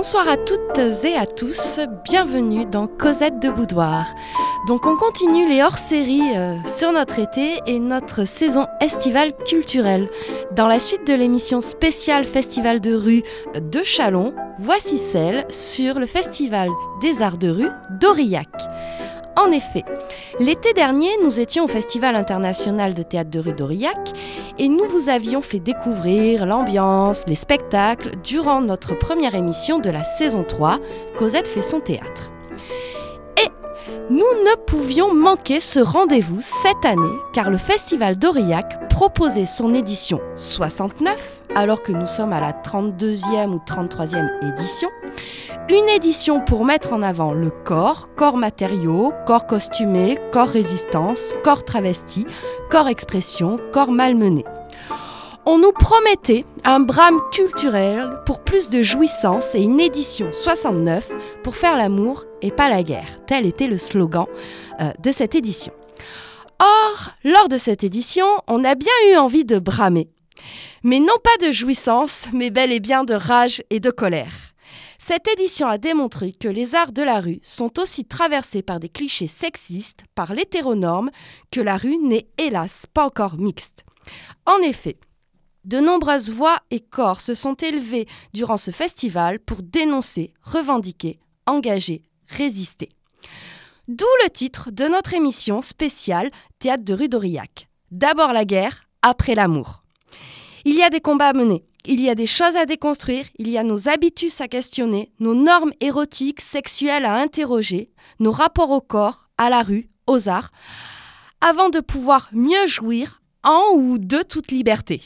Bonsoir à toutes et à tous, bienvenue dans Cosette de Boudoir. Donc on continue les hors-séries euh, sur notre été et notre saison estivale culturelle. Dans la suite de l'émission spéciale Festival de rue de Chalon, voici celle sur le Festival des Arts de rue d'Aurillac. En effet, l'été dernier, nous étions au Festival international de théâtre de rue d'Aurillac et nous vous avions fait découvrir l'ambiance, les spectacles durant notre première émission de la saison 3, Cosette fait son théâtre. Nous ne pouvions manquer ce rendez-vous cette année car le Festival d'Aurillac proposait son édition 69 alors que nous sommes à la 32e ou 33e édition. Une édition pour mettre en avant le corps, corps matériaux, corps costumé, corps résistance, corps travesti, corps expression, corps malmené. On nous promettait un brame culturel pour plus de jouissance et une édition 69 pour faire l'amour et pas la guerre. Tel était le slogan euh, de cette édition. Or, lors de cette édition, on a bien eu envie de bramer. Mais non pas de jouissance, mais bel et bien de rage et de colère. Cette édition a démontré que les arts de la rue sont aussi traversés par des clichés sexistes, par l'hétéronorme, que la rue n'est hélas pas encore mixte. En effet, de nombreuses voix et corps se sont élevés durant ce festival pour dénoncer, revendiquer, engager, résister. D'où le titre de notre émission spéciale Théâtre de rue d'Aurillac. D'abord la guerre, après l'amour. Il y a des combats à mener, il y a des choses à déconstruire, il y a nos habitudes à questionner, nos normes érotiques, sexuelles à interroger, nos rapports au corps, à la rue, aux arts, avant de pouvoir mieux jouir en ou de toute liberté.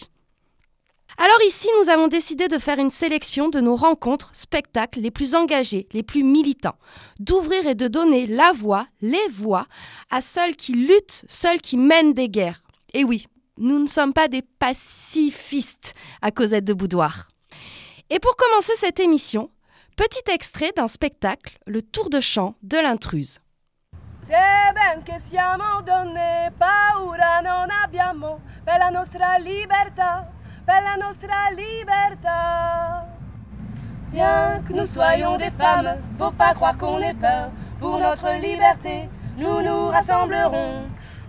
Alors ici, nous avons décidé de faire une sélection de nos rencontres, spectacles les plus engagés, les plus militants, d'ouvrir et de donner la voix, les voix, à ceux qui luttent, ceux qui mènent des guerres. Et oui, nous ne sommes pas des pacifistes à Cosette de Boudoir. Et pour commencer cette émission, petit extrait d'un spectacle, Le Tour de chant de l'intruse. Se ben siamo paura non abbiamo nostra libertà, per la nostra libertà. Bien que nous soyons des femmes, faut pas croire qu'on ait peur. Pour notre liberté, nous nous rassemblerons.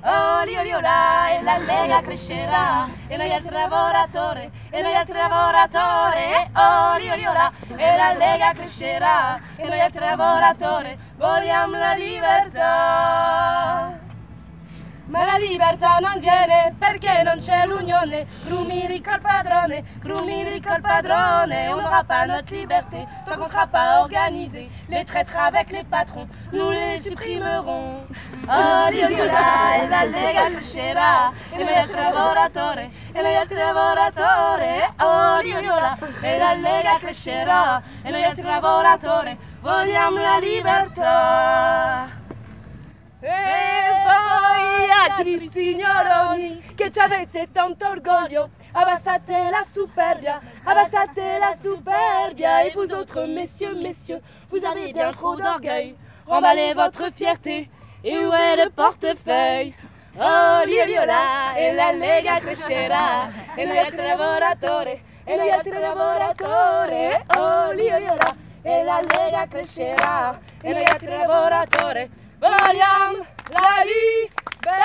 Oli oli ola, e la Lega crescerà, e noi altri lavoratori, e noi altri lavoratori. Oli oli ola, e la Lega crescerà, e noi altri lavoratori vogliamo la libertà. Ma la libertà non viene perché non c'è l'unione. Grumiri col padrone, grumiri col padrone. On n'aura pas notre liberté tant qu'on sera pas organisé. Les traîtres avec les patrons, nous les supprimerons. Oh, l'iola, e la lega crescerà, e noi altri lavoratori, e noi altri lavoratori. Oh, l'iola, e la lega crescerà, e noi altri lavoratori vogliamo la libertà. E voi altri signoroni che ci avete tanto orgoglio, abbassate la superbia, abbassate la superbia. Et vous autres messieurs, messieurs, vous avez bien trop d'orgueil. Emballez votre fierté, et où est le portefeuille? Oh, l'iola, e la lega crescerà, e noi altri lavoratori, e noi altri lavoratori. Oh, l'iola, e la lega crescerà, e noi altri lavoratori. Vogliamo la libertà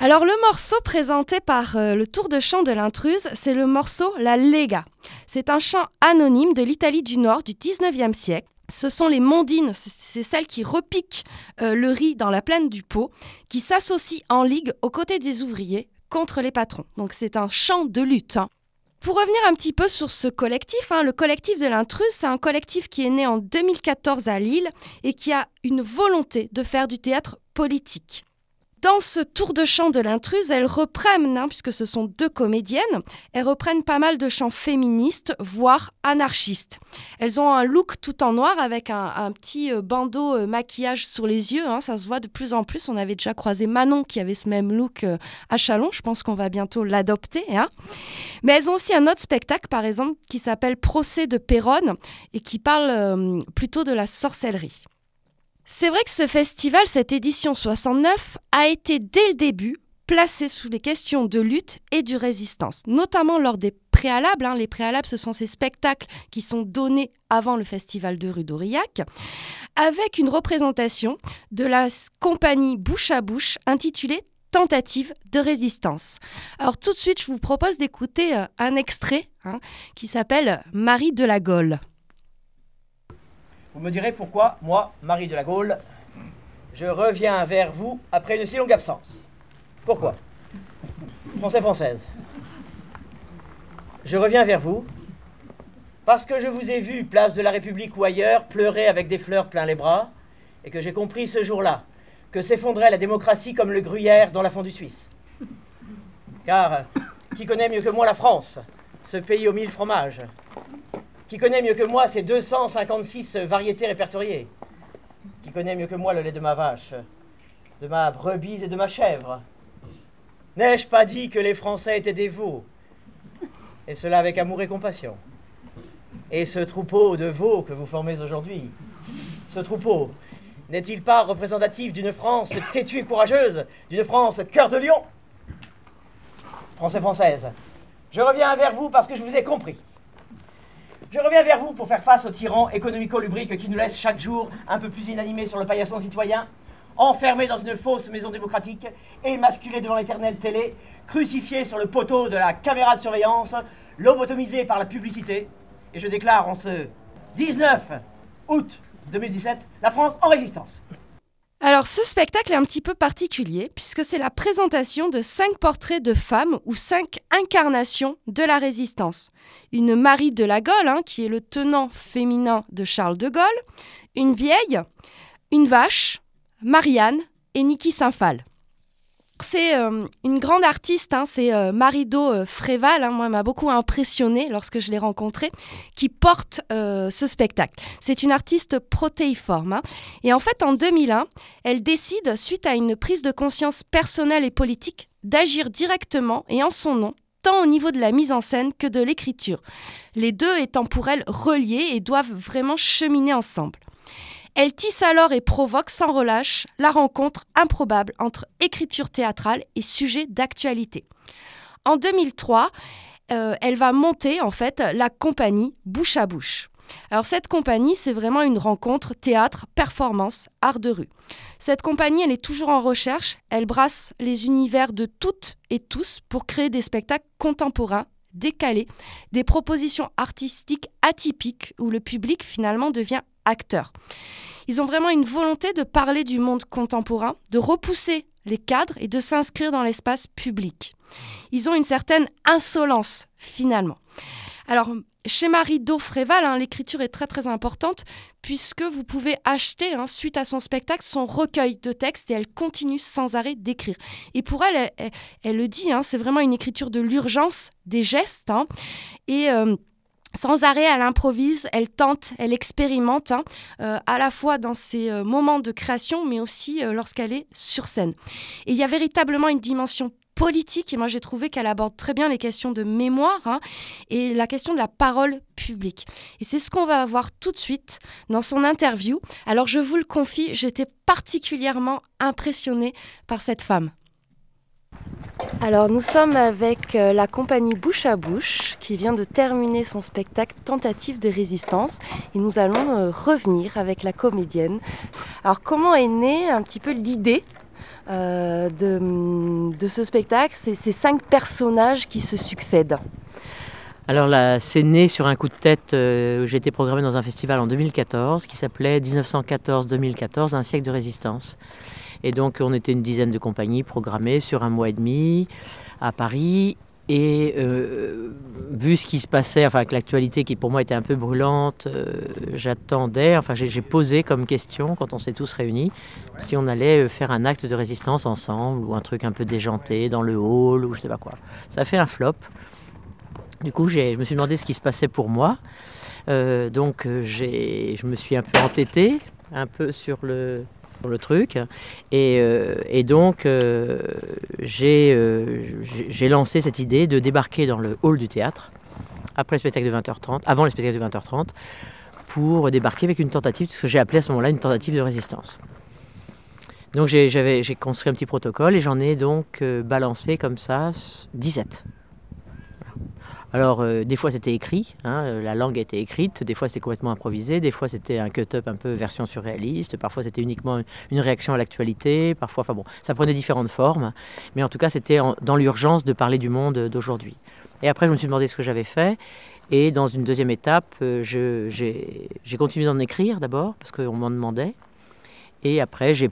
Alors le morceau présenté par euh, le tour de chant de l'intruse, c'est le morceau La Lega. C'est un chant anonyme de l'Italie du Nord du 19e siècle. Ce sont les mondines, c'est- c'est celles qui repiquent euh, le riz dans la plaine du pot, qui s'associent en ligue aux côtés des ouvriers contre les patrons. Donc c'est un chant de lutte. hein. Pour revenir un petit peu sur ce collectif, hein, le collectif de l'intruse, c'est un collectif qui est né en 2014 à Lille et qui a une volonté de faire du théâtre politique. Dans ce tour de chant de l'intruse, elles reprennent, hein, puisque ce sont deux comédiennes, elles reprennent pas mal de chants féministes, voire anarchistes. Elles ont un look tout en noir avec un, petit euh, bandeau euh, maquillage sur les yeux, hein, ça se voit de plus en plus. On avait déjà croisé Manon qui avait ce même look euh, à Chalon, je pense qu'on va bientôt l'adopter. hein. Mais elles ont aussi un autre spectacle, par exemple, qui s'appelle Procès de Péronne et qui parle plutôt de la sorcellerie. C'est vrai que ce festival, cette édition 69, a été dès le début placé sous les questions de lutte et de résistance, notamment lors des préalables. Hein. Les préalables, ce sont ces spectacles qui sont donnés avant le festival de rue d'Aurillac, avec une représentation de la compagnie Bouche à Bouche intitulée Tentative de résistance. Alors tout de suite, je vous propose d'écouter euh, un extrait hein, qui s'appelle Marie de la Gaule. Vous me direz pourquoi, moi, Marie de la Gaule, je reviens vers vous après une si longue absence. Pourquoi? Français française. Je reviens vers vous parce que je vous ai vu, place de la République ou ailleurs, pleurer avec des fleurs plein les bras, et que j'ai compris ce jour-là que s'effondrait la démocratie comme le gruyère dans la fondue suisse. Car qui connaît mieux que moi la France, ce pays aux mille fromages Qui connaît mieux que moi ces 256 variétés répertoriées Qui connaît mieux que moi le lait de ma vache, de ma brebis et de ma chèvre N'ai-je pas dit que les Français étaient des veaux Et cela avec amour et compassion. Et ce troupeau de veaux que vous formez aujourd'hui, ce troupeau, n'est-il pas représentatif d'une France têtue et courageuse, d'une France cœur de lion? Français française, je reviens vers vous parce que je vous ai compris. Je reviens vers vous pour faire face aux tyrans économico-lubriques qui nous laissent chaque jour un peu plus inanimés sur le paillasson citoyen, enfermés dans une fausse maison démocratique, émasculés devant l'éternelle télé, crucifiés sur le poteau de la caméra de surveillance, lobotomisés par la publicité, et je déclare en ce 19 août 2017 la France en résistance. Alors ce spectacle est un petit peu particulier puisque c'est la présentation de cinq portraits de femmes ou cinq incarnations de la résistance. Une Marie de la Gaule, hein, qui est le tenant féminin de Charles de Gaulle, une vieille, une vache, Marianne et Niki Saint-Phal. C'est euh, une grande artiste, hein, c'est euh, Marido euh, Fréval, hein, moi m'a beaucoup impressionné lorsque je l'ai rencontrée, qui porte ce spectacle. C'est une artiste protéiforme. Hein. et en fait, en 2001, elle décide, suite à une prise de conscience personnelle et politique, d'agir directement et en son nom tant au niveau de la mise en scène que de l'écriture, les deux étant pour elle reliés et doivent vraiment cheminer ensemble. Elle tisse alors et provoque sans relâche la rencontre improbable entre écriture théâtrale et sujet d'actualité. En 2003, euh, elle va monter en fait la compagnie Bouche à Bouche. Alors cette compagnie, c'est vraiment une rencontre théâtre, performance, art de rue. Cette compagnie, elle est toujours en recherche, elle brasse les univers de toutes et tous pour créer des spectacles contemporains, décalés, des propositions artistiques atypiques où le public finalement devient acteur. Ils ont vraiment une volonté de parler du monde contemporain, de repousser les cadres et de s'inscrire dans l'espace public. Ils ont une certaine insolence, finalement. Alors, chez Marie Daufréval, hein, l'écriture est très très importante puisque vous pouvez acheter, hein, suite à son spectacle, son recueil de textes et elle continue sans arrêt d'écrire. Et pour elle, elle, le dit, hein, c'est vraiment une écriture de l'urgence, des gestes. et euh, sans arrêt, elle improvise, elle tente, elle expérimente, hein, euh, à la fois dans ses euh, moments de création, mais aussi euh, lorsqu'elle est sur scène. Et il y a véritablement une dimension politique, et moi j'ai trouvé qu'elle aborde très bien les questions de mémoire hein, et la question de la parole publique. Et c'est ce qu'on va voir tout de suite dans son interview. Alors je vous le confie, j'étais particulièrement impressionnée par cette femme. Alors nous sommes avec euh, la compagnie Bouche à Bouche qui vient de terminer son spectacle Tentative de résistance et nous allons euh, revenir avec la comédienne. Alors comment est née un petit peu l'idée euh, de, ce spectacle, ces cinq personnages qui se succèdent? Alors là, c'est né sur un coup de tête. j'ai été programmé dans un festival en 2014 qui s'appelait 1914-2014, un siècle de résistance. Et donc on était une dizaine de compagnies programmées sur un mois et demi à Paris. Et euh, vu ce qui se passait, enfin avec l'actualité qui pour moi était un peu brûlante, euh, j'attendais, enfin j'ai posé comme question quand on s'est tous réunis, si on allait euh, faire un acte de résistance ensemble ou un truc un peu déjanté dans le hall ou je sais pas quoi. Ça a fait un flop. Du coup, je me suis demandé ce qui se passait pour moi. donc je me suis un peu entêté, un peu sur le, le truc. Et, euh, donc, euh, euh, j'ai lancé cette idée de débarquer dans le hall du théâtre, après le spectacle de 20h30, avant le spectacle de 20h30, pour débarquer avec une tentative, ce que j'ai appelé à ce moment-là une tentative de résistance. Donc j'ai construit un petit protocole et j'en ai donc balancé comme ça 17. Alors, euh, des fois c'était écrit, hein, euh, la langue était écrite, des fois c'était complètement improvisé, des fois c'était un cut-up un peu version surréaliste, parfois c'était uniquement une réaction à l'actualité, parfois, enfin bon, ça prenait différentes formes, mais en tout cas c'était dans l'urgence de parler du monde d'aujourd'hui. Et après, je me suis demandé ce que j'avais fait, et dans une deuxième étape, euh, j'ai continué d'en écrire d'abord, parce qu'on m'en demandait, et après j'ai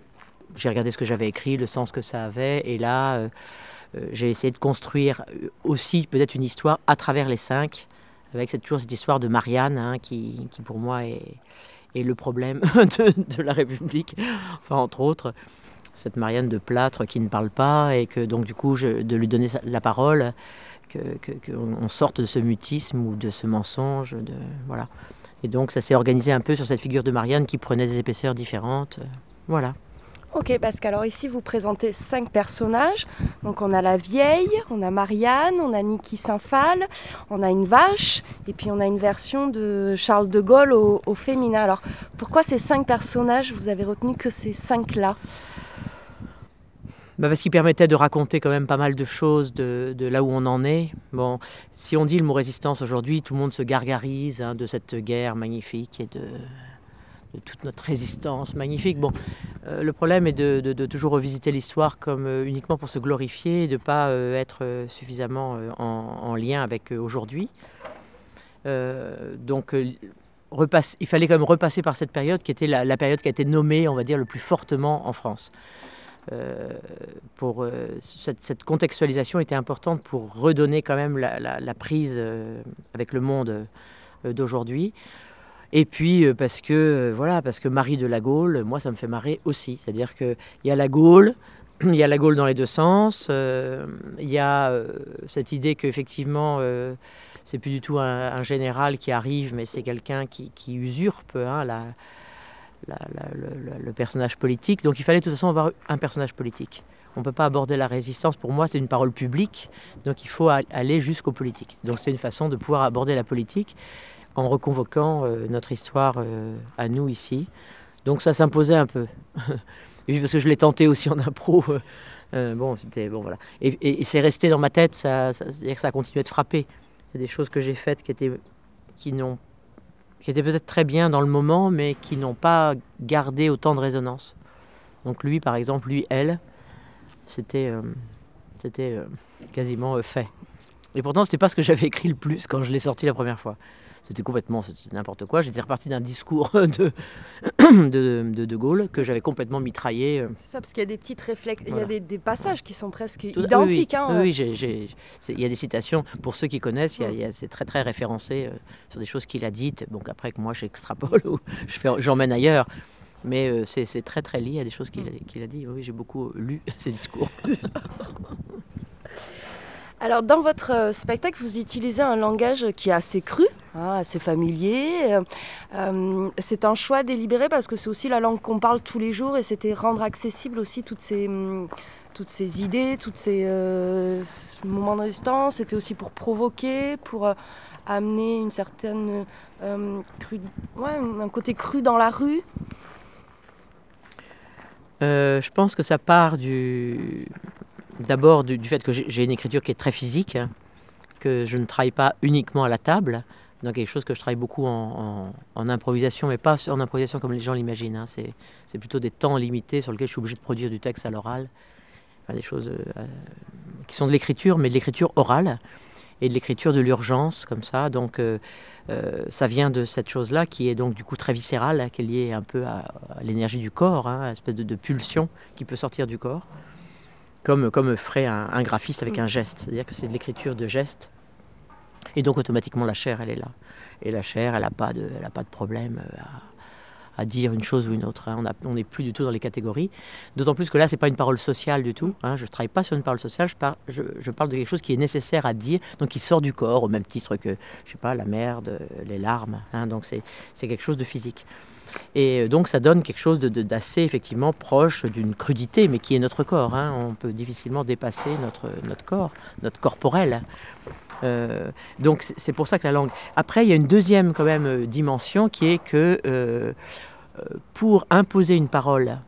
regardé ce que j'avais écrit, le sens que ça avait, et là... j'ai essayé de construire euh, aussi peut-être une histoire à travers les cinq, avec toujours cette histoire de Marianne, hein, qui, pour moi est, le problème de, la République, enfin entre autres cette Marianne de plâtre qui ne parle pas et que donc du coup de lui donner la parole, qu'on que, que sorte de ce mutisme ou de ce mensonge, voilà. Et donc ça s'est organisé un peu sur cette figure de Marianne qui prenait des épaisseurs différentes, voilà. Ok Pascal, alors ici vous présentez cinq personnages. Donc on a la vieille, on a Marianne, on a Niki Saint-Phal, on a une vache et puis on a une version de Charles de Gaulle au, féminin. Alors pourquoi ces cinq personnages, vous avez retenu que ces cinq-là? Bah parce qu'ils permettaient de raconter quand même pas mal de choses de, là où on en est. Bon, si on dit le mot résistance aujourd'hui, tout le monde se gargarise hein, de cette guerre magnifique et de, toute notre résistance magnifique. Bon, euh, le problème est de, toujours revisiter l'histoire comme euh, uniquement pour se glorifier et de ne pas euh, être suffisamment en, lien avec aujourd'hui. donc, il fallait quand même repasser par cette période qui était la, période qui a été nommée, on va dire, le plus fortement en France. pour cette, contextualisation était importante pour redonner quand même la prise avec le monde d'aujourd'hui. Et puis euh, parce que euh, voilà, parce que Marie de la Gaule, moi ça me fait marrer aussi. C'est-à-dire qu'il y a la Gaule, il y a la Gaule dans les deux sens, euh, il y a cette idée qu'effectivement c'est plus du tout un, général qui arrive, mais c'est quelqu'un qui, usurpe hein, la, le, personnage politique. Donc il fallait de toute façon avoir un personnage politique. On ne peut pas aborder la résistance, pour moi c'est une parole publique, donc il faut aller jusqu'au politique. Donc c'est une façon de pouvoir aborder la politique en reconvoquant euh, notre histoire euh, à nous ici. Donc ça s'imposait un peu. et puis parce que je l'ai tenté aussi en impro. Euh, bon, c'était bon voilà. Et, c'est resté dans ma tête. Ça, c'est-à-dire que ça a continué de frapper. Il y a des choses que j'ai faites qui étaient qui n'ont qui étaient peut-être très bien dans le moment, mais qui n'ont pas gardé autant de résonance. Donc lui, par exemple, lui, elle, c'était c'était quasiment fait. Et pourtant, c'était pas ce que j'avais écrit le plus quand je l'ai sorti la première fois. C'était complètement n'importe quoi. J'étais reparti d'un discours de de, de, Gaulle que j'avais complètement mitraillé. Euh. C'est ça, parce qu'il y a des petites réflexes, il y a des, passages qui sont presque identiques. Oui, hein, oui, il y a des citations, pour ceux qui connaissent, c'est très très référencé euh, sur des choses qu'il a dites. Donc après que moi j'extrapole ou j'emmène ailleurs. Mais euh, c'est très très lié à des choses qu'il a, a dit. Oui, j'ai beaucoup lu ces discours. Alors, dans votre euh, spectacle, vous utilisez un langage qui est assez cru, hein, assez familier. Euh, euh, c'est un choix délibéré parce que c'est aussi la langue qu'on parle tous les jours et c'était rendre accessible aussi toutes ces, hum, toutes ces idées, tous ces moments de résistance. C'était aussi pour provoquer, pour amener une certaine ouais, un côté cru dans la rue. je pense que ça part du, D'abord du, fait que j'ai une écriture qui est très physique, hein, que je ne travaille pas uniquement à la table, donc quelque chose que je travaille beaucoup en, improvisation, mais pas en improvisation comme les gens l'imaginent. Hein. C'est plutôt des temps limités sur lesquels je suis obligé de produire du texte à l'oral. des choses euh, qui sont de l'écriture, mais de l'écriture orale et de l'écriture de l'urgence, comme ça. Donc euh, euh, ça vient de cette chose-là qui est donc du coup très viscérale, hein, qui est liée un peu à, l'énergie du corps, une espèce de, pulsion qui peut sortir du corps comme, comme ferait un, graphiste avec un geste. C'est-à-dire que c'est de l'écriture de geste. Et donc automatiquement la chair, elle est là. Et la chair, elle n'a pas, de, pas de problème euh, à, dire une chose ou une autre. Hein. On n'est plus du tout dans les catégories. D'autant plus que là, ce n'est pas une parole sociale du tout. Hein. Je ne travaille pas sur une parole sociale, je, je, parle de quelque chose qui est nécessaire à dire, donc qui sort du corps, au même titre que, je sais pas, la merde, les larmes. Hein. Donc c'est quelque chose de physique. Et euh, donc ça donne quelque chose d'assez effectivement proche d'une crudité, mais qui est notre corps. Hein. On peut difficilement dépasser notre, corps, notre corporel. Euh, donc c'est pour ça que la langue. Après, il y a une deuxième quand même euh, dimension qui est que pour imposer une parole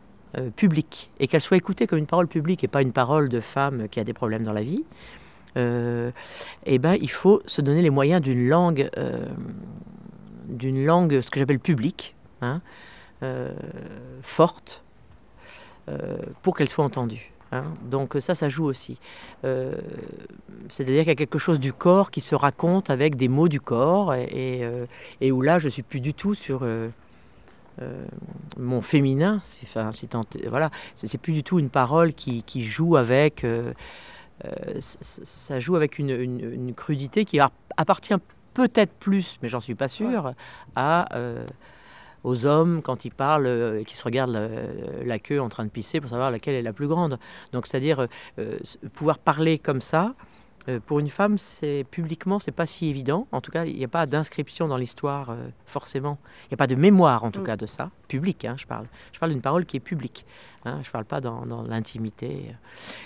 publique et qu'elle soit écoutée comme une parole publique et pas une parole de femme qui a des problèmes dans la vie, eh ben, il faut se donner les moyens d'une langue, d'une langue, ce que j'appelle publique, hein, forte, pour qu'elle soit entendue. Hein. Donc ça, ça joue aussi. Euh, c'est-à-dire qu'il y a quelque chose du corps qui se raconte avec des mots du corps et, euh, où là, je suis plus du tout sur euh, mon féminin. Enfin, voilà, c'est plus du tout une parole qui, joue avec. ça joue avec une, crudité qui appartient peut-être plus, mais j'en suis pas sûr, à aux hommes quand ils parlent et qui se regardent la, queue en train de pisser pour savoir laquelle est la plus grande. Donc c'est-à-dire euh, pouvoir parler comme ça. Euh, pour une femme, c'est publiquement, c'est pas si évident. En tout cas, il n'y a pas d'inscription dans l'histoire euh, forcément. Il n'y a pas de mémoire en tout mm. cas de ça, public. Hein, je parle. Je parle d'une parole qui est publique. Hein, je ne parle pas dans, l'intimité.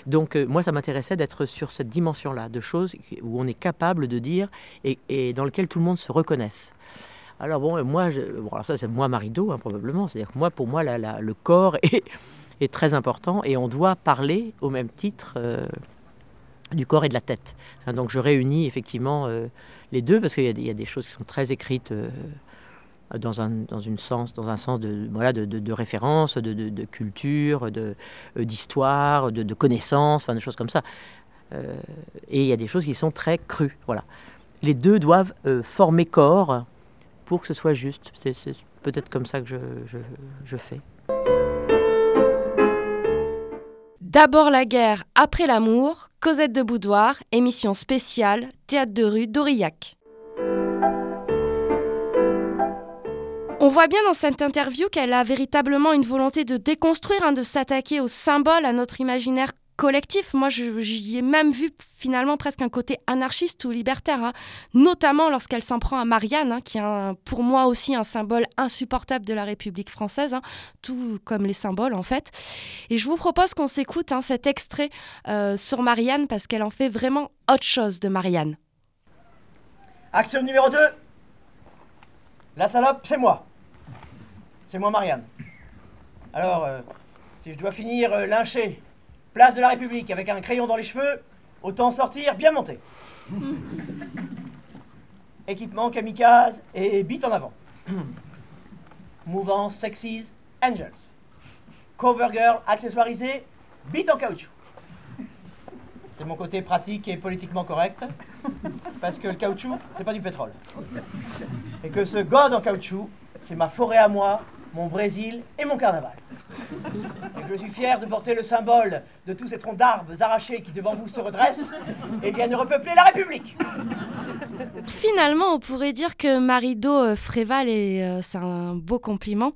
Donc moi, ça m'intéressait d'être sur cette dimension-là, de choses où on est capable de dire et, et dans lequel tout le monde se reconnaisse. Alors bon, moi, je, alors ça c'est moi Marido hein, probablement. C'est-à-dire que moi, pour moi, le corps est, très important et on doit parler au même titre euh, du corps et de la tête. Hein, donc je réunis effectivement euh, les deux parce qu'il y, a des choses qui sont très écrites. Euh, dans un, dans, une sens, dans un sens de, voilà, de, de, référence, de, de culture, d'histoire, de, de, connaissances, enfin, des choses comme ça. et il y a des choses qui sont très crues. Voilà. Les deux doivent former corps pour que ce soit juste. C'est peut-être comme ça que je, je, fais. D'abord la guerre, après l'amour, Cosette de Boudoir, émission spéciale, théâtre de rue d'Aurillac. On voit bien dans cette interview qu'elle a véritablement une volonté de déconstruire, hein, de s'attaquer aux symboles, à notre imaginaire collectif. Moi, j'y ai même vu finalement presque un côté anarchiste ou libertaire, hein. notamment lorsqu'elle s'en prend à Marianne, hein, qui est pour moi aussi un symbole insupportable de la République française, hein, tout comme les symboles en fait. Et je vous propose qu'on s'écoute cet extrait euh, sur Marianne parce qu'elle en fait vraiment autre chose de Marianne. Action numéro 2. La salope, c'est moi. C'est moi Marianne. Alors, euh, si je dois finir euh, lynché Place de la République avec un crayon dans les cheveux, autant sortir bien monté. Équipement kamikaze et bite en avant. Mouvant Sexies Angels. Cover girl accessoirisé, bite en caoutchouc. C'est mon côté pratique et politiquement correct. Parce que le caoutchouc, c'est pas du pétrole. Et que ce god en caoutchouc, c'est ma forêt à moi, mon Brésil et mon carnaval. Je suis fier de porter le symbole de tous ces troncs d'arbres arrachés qui devant vous se redressent et viennent repeupler la République. Finalement, on pourrait dire que Marido euh, Fréval, et euh, c'est un beau compliment,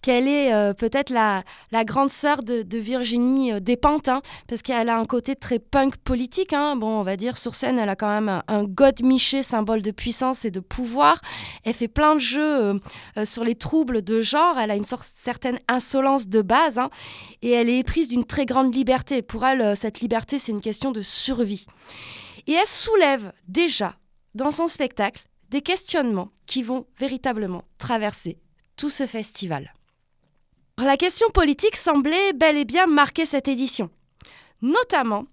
qu'elle est euh, peut-être la, grande sœur de, Virginie euh, Despentes, hein, parce qu'elle a un côté très punk politique. Hein. Bon, on va dire, sur scène, elle a quand même un, god miché, symbole de puissance et de pouvoir. Elle fait plein de jeux euh, sur les troubles de genre. Elle a une sorte, certaine insolence de base, hein, et elle est éprise d'une très grande liberté. Pour elle, cette liberté, c'est une question de survie. Et elle soulève déjà, dans son spectacle, des questionnements qui vont véritablement traverser tout ce festival. La question politique semblait bel et bien marquer cette édition. Notamment,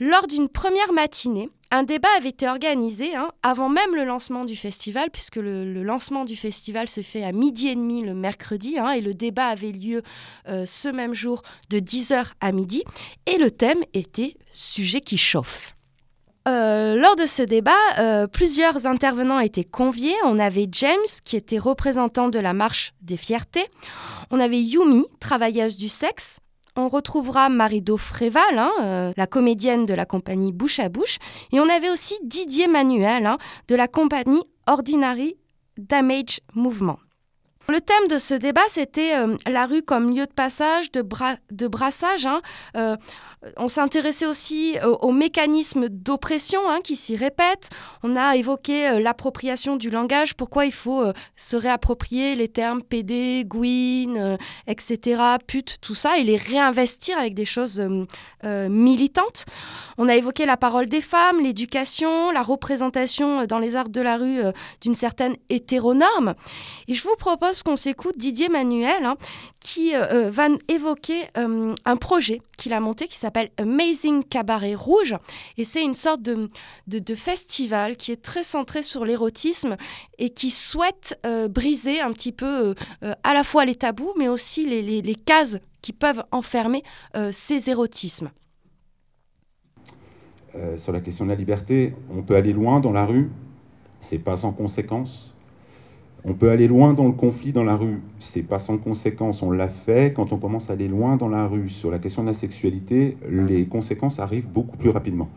lors d'une première matinée, un débat avait été organisé hein, avant même le lancement du festival, puisque le, lancement du festival se fait à midi et demi le mercredi, hein, et le débat avait lieu euh, ce même jour de 10h à midi, et le thème était Sujet qui chauffe. Euh, lors de ce débat, euh, plusieurs intervenants étaient conviés. On avait James, qui était représentant de la marche des fiertés. On avait Yumi, travailleuse du sexe. On retrouvera Marido Fréval, hein, euh, la comédienne de la compagnie Bouche à Bouche. Et on avait aussi Didier Manuel, hein, de la compagnie Ordinary Damage Movement. Le thème de ce débat, c'était la rue comme lieu de passage, de, de brassage. Hein, on s'intéressait aussi euh, aux, mécanismes d'oppression hein, qui s'y répètent. On a évoqué euh, l'appropriation du langage, pourquoi il faut euh, se réapproprier les termes PD, gouine, etc., pute, tout ça, et les réinvestir avec des choses militantes. On a évoqué la parole des femmes, l'éducation, la représentation dans les arts de la rue d'une certaine hétéronorme. Et je vous propose propose qu'on s'écoute Didier Manuel hein, qui va évoquer un projet qu'il a monté qui s'appelle Amazing Cabaret Rouge. Et c'est une sorte de, de, festival qui est très centré sur l'érotisme et qui souhaite briser un petit peu à la fois les tabous mais aussi les, les, cases qui peuvent enfermer ces érotismes. Euh, sur la question de la liberté, on peut aller loin dans la rue, c'est pas sans conséquence. On peut aller loin dans le conflit dans la rue, c'est pas sans conséquence. On l'a fait. Quand on commence à aller loin dans la rue sur la question de la sexualité, les conséquences arrivent beaucoup plus rapidement.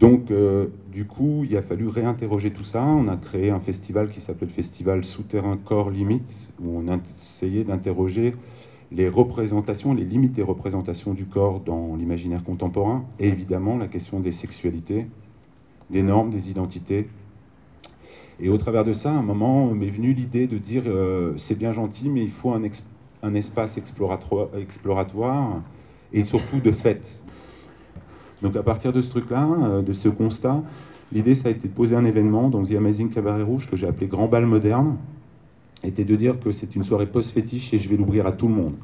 Donc, euh, du coup, il a fallu réinterroger tout ça. On a créé un festival qui s'appelle le Festival Souterrain Corps Limite, où on a essayé d'interroger les représentations, les limites des représentations du corps dans l'imaginaire contemporain, et évidemment la question des sexualités, des normes, des identités. Et au travers de ça, à un moment m'est venue l'idée de dire euh, c'est bien gentil, mais il faut un, espace exploratoire, exploratoire, et surtout de fête. Donc à partir de ce truc-là, euh, de ce constat, l'idée ça a été de poser un événement, donc The Amazing Cabaret Rouge, que j'ai appelé Grand Bal Moderne, était de dire que c'est une soirée post-fétiche et je vais l'ouvrir à tout le monde,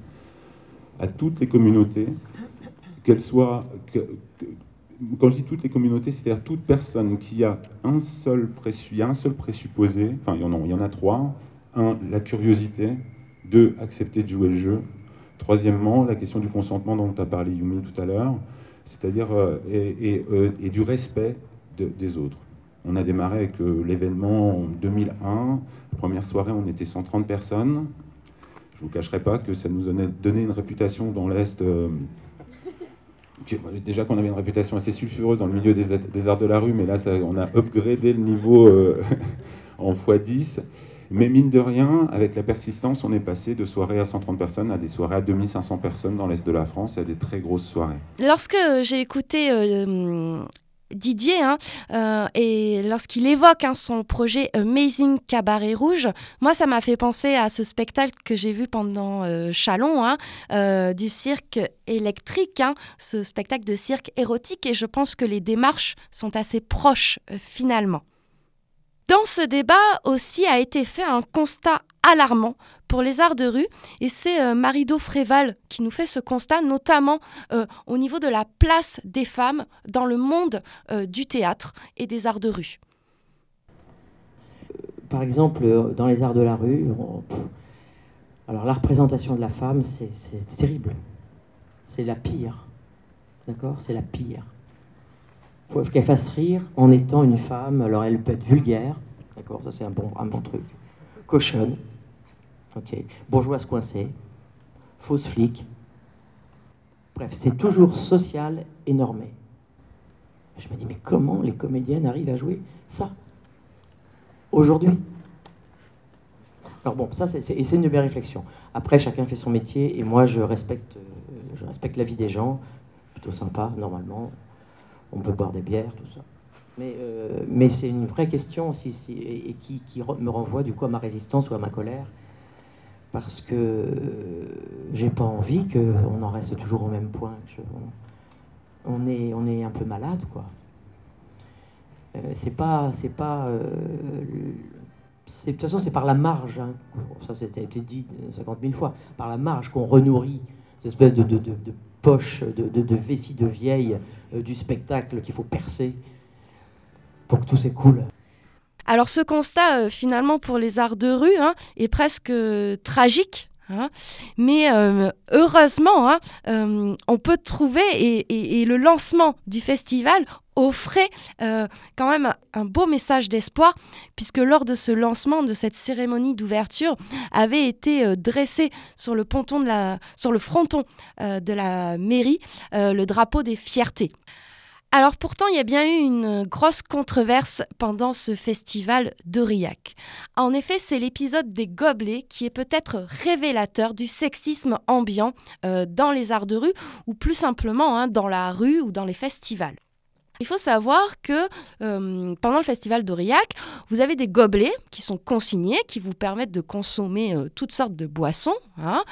à toutes les communautés, qu'elles soient. Quand je dis toutes les communautés, c'est-à-dire toute personne qui a un seul, un seul présupposé, enfin il y, en a, y en a trois. Un, la curiosité. Deux, accepter de jouer le jeu. Troisièmement, la question du consentement dont tu as parlé Yumi tout à l'heure, c'est-à-dire euh, et, euh, et, du respect des autres. On a démarré avec euh, l'événement en 2001. La première soirée, on était 130 personnes. Je ne vous cacherai pas que ça nous donnait, une réputation dans l'Est. Euh, déjà qu'on avait une réputation assez sulfureuse dans le milieu des, arts de la rue, mais là, on a upgradé le niveau euh, en x10. Mais mine de rien, avec la persistance, on est passé de soirées à 130 personnes à des soirées à 2500 personnes dans l'Est de la France et à des très grosses soirées. Lorsque j'ai écouté Didier, hein, euh, et lorsqu'il évoque hein, son projet Amazing Cabaret Rouge, moi ça m'a fait penser à ce spectacle que j'ai vu pendant euh, Chalon, hein, euh, du cirque électrique, ce spectacle de cirque érotique, et je pense que les démarches sont assez proches finalement. Dans ce débat aussi a été fait un constat alarmant pour les arts de rue. Et c'est euh, Marie-Do Fréval qui nous fait ce constat, notamment euh, au niveau de la place des femmes dans le monde euh, du théâtre et des arts de rue. Par exemple, dans les arts de la rue, alors la représentation de la femme, c'est terrible. C'est la pire. D'accord? C'est la pire. Il faut qu'elle fasse rire en étant une femme. Alors elle peut être vulgaire. D'accord? Ça, c'est un bon truc. Cochonne Ok. Bourgeoise coincée, fausse flic. Bref, c'est toujours social et normé. Je me dis, mais comment les comédiennes arrivent à jouer ça aujourd'hui? Alors bon, ça c'est une de mes réflexions. Après, chacun fait son métier et moi je respecte, euh, je respecte la vie des gens, plutôt sympa normalement. On peut boire des bières, tout ça. Mais, euh, mais c'est une vraie question aussi, et, qui, qui, me renvoie du coup à ma résistance ou à ma colère parce que j'ai pas envie qu'on en reste toujours au même point. on, est, on est un peu malade, quoi. Euh, c'est pas, c'est pas, euh, de toute façon, c'est par la marge. Hein. ça, a été dit 50 000 fois. Par la marge qu'on renourrit cette espèce de, de, de, de poche, de, vessie de vieille euh, du spectacle qu'il faut percer pour que tout s'écoule. Alors ce constat, euh, finalement, pour les arts de rue, hein, est presque euh, tragique. Hein. mais euh, heureusement, hein, on peut trouver, et, le lancement du festival offrait quand même un beau message d'espoir, puisque lors de ce lancement, de cette cérémonie d'ouverture, avait été dressé sur le, sur le fronton de la mairie le drapeau des fiertés. Alors pourtant, il y a bien eu une grosse controverse pendant ce festival d'Aurillac. En effet, c'est l'épisode des gobelets qui est peut-être révélateur du sexisme ambiant euh, dans les arts de rue ou plus simplement hein, dans la rue ou dans les festivals. Il faut savoir que euh, pendant le festival d'Aurillac, vous avez des gobelets qui sont consignés, qui vous permettent de consommer euh, toutes sortes de boissons. Hein.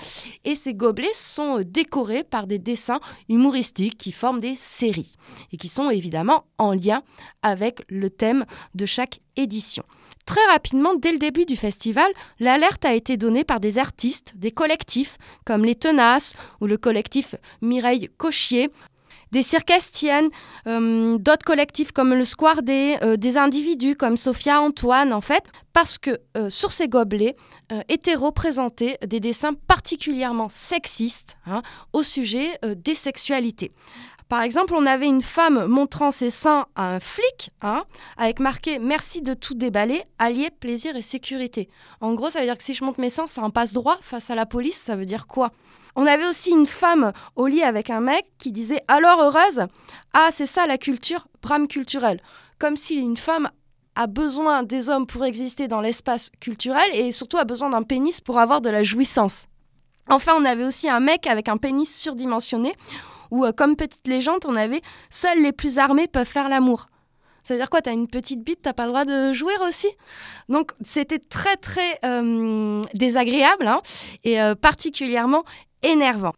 et ces gobelets sont euh, décorés par des dessins humoristiques qui forment des séries et qui sont évidemment en lien avec le thème de chaque édition. très rapidement, dès le début du festival, l'alerte a été donnée par des artistes, des collectifs comme les Tenaces ou le collectif Mireille Cochier, des circastiennes, euh, d'autres collectifs comme le Square euh, des individus comme Sophia Antoine, en fait, parce que euh, sur ces gobelets étaient représentés des dessins particulièrement sexistes hein, au sujet des sexualités. Par exemple, on avait une femme montrant ses seins à un flic, hein, avec marqué Merci de tout déballer, allié plaisir et sécurité. En gros, ça veut dire que si je monte mes seins, c'est un passe-droit face à la police, ça veut dire quoi? On avait aussi une femme au lit avec un mec qui disait Alors heureuse Ah, c'est ça la culture, brame culturel. Comme si une femme a besoin des hommes pour exister dans l'espace culturel et surtout a besoin d'un pénis pour avoir de la jouissance. Enfin, on avait aussi un mec avec un pénis surdimensionné où, euh, comme petite légende, on avait seuls les plus armés peuvent faire l'amour. Ça veut dire quoi? T'as une petite bite, t'as pas le droit de jouer aussi? Donc c'était très très euh, désagréable hein, et euh, particulièrement énervant.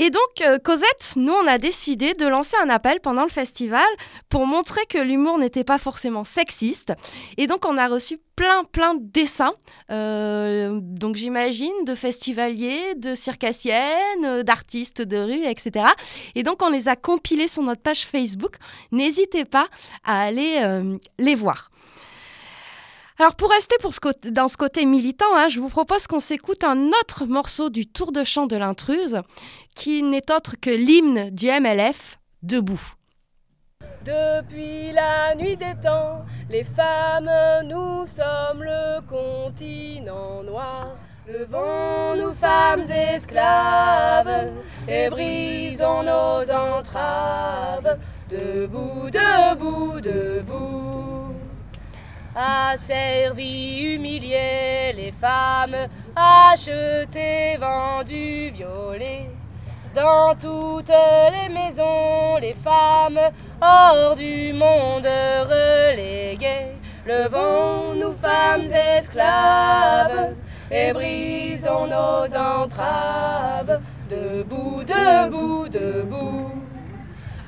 Et donc, euh, Cosette, nous, on a décidé de lancer un appel pendant le festival pour montrer que l'humour n'était pas forcément sexiste. Et donc, on a reçu plein, plein de dessins. Euh, donc, j'imagine, de festivaliers, de circassiennes, euh, d'artistes de rue, etc. Et donc, on les a compilés sur notre page Facebook. N'hésitez pas à aller les voir. Alors pour rester dans ce côté militant, hein, je vous propose qu'on s'écoute un autre morceau du tour de chant de l'intruse, qui n'est autre que l'hymne du MLF, Debout. Depuis la nuit des temps, les femmes, nous sommes le continent noir. Levons-nous femmes esclaves et brisons nos entraves. Debout, debout, debout servi, humilié les femmes, acheté, vendu, violé. Dans toutes les maisons, les femmes hors du monde reléguées. Levons-nous femmes esclaves et brisons nos entraves. Debout, debout, debout.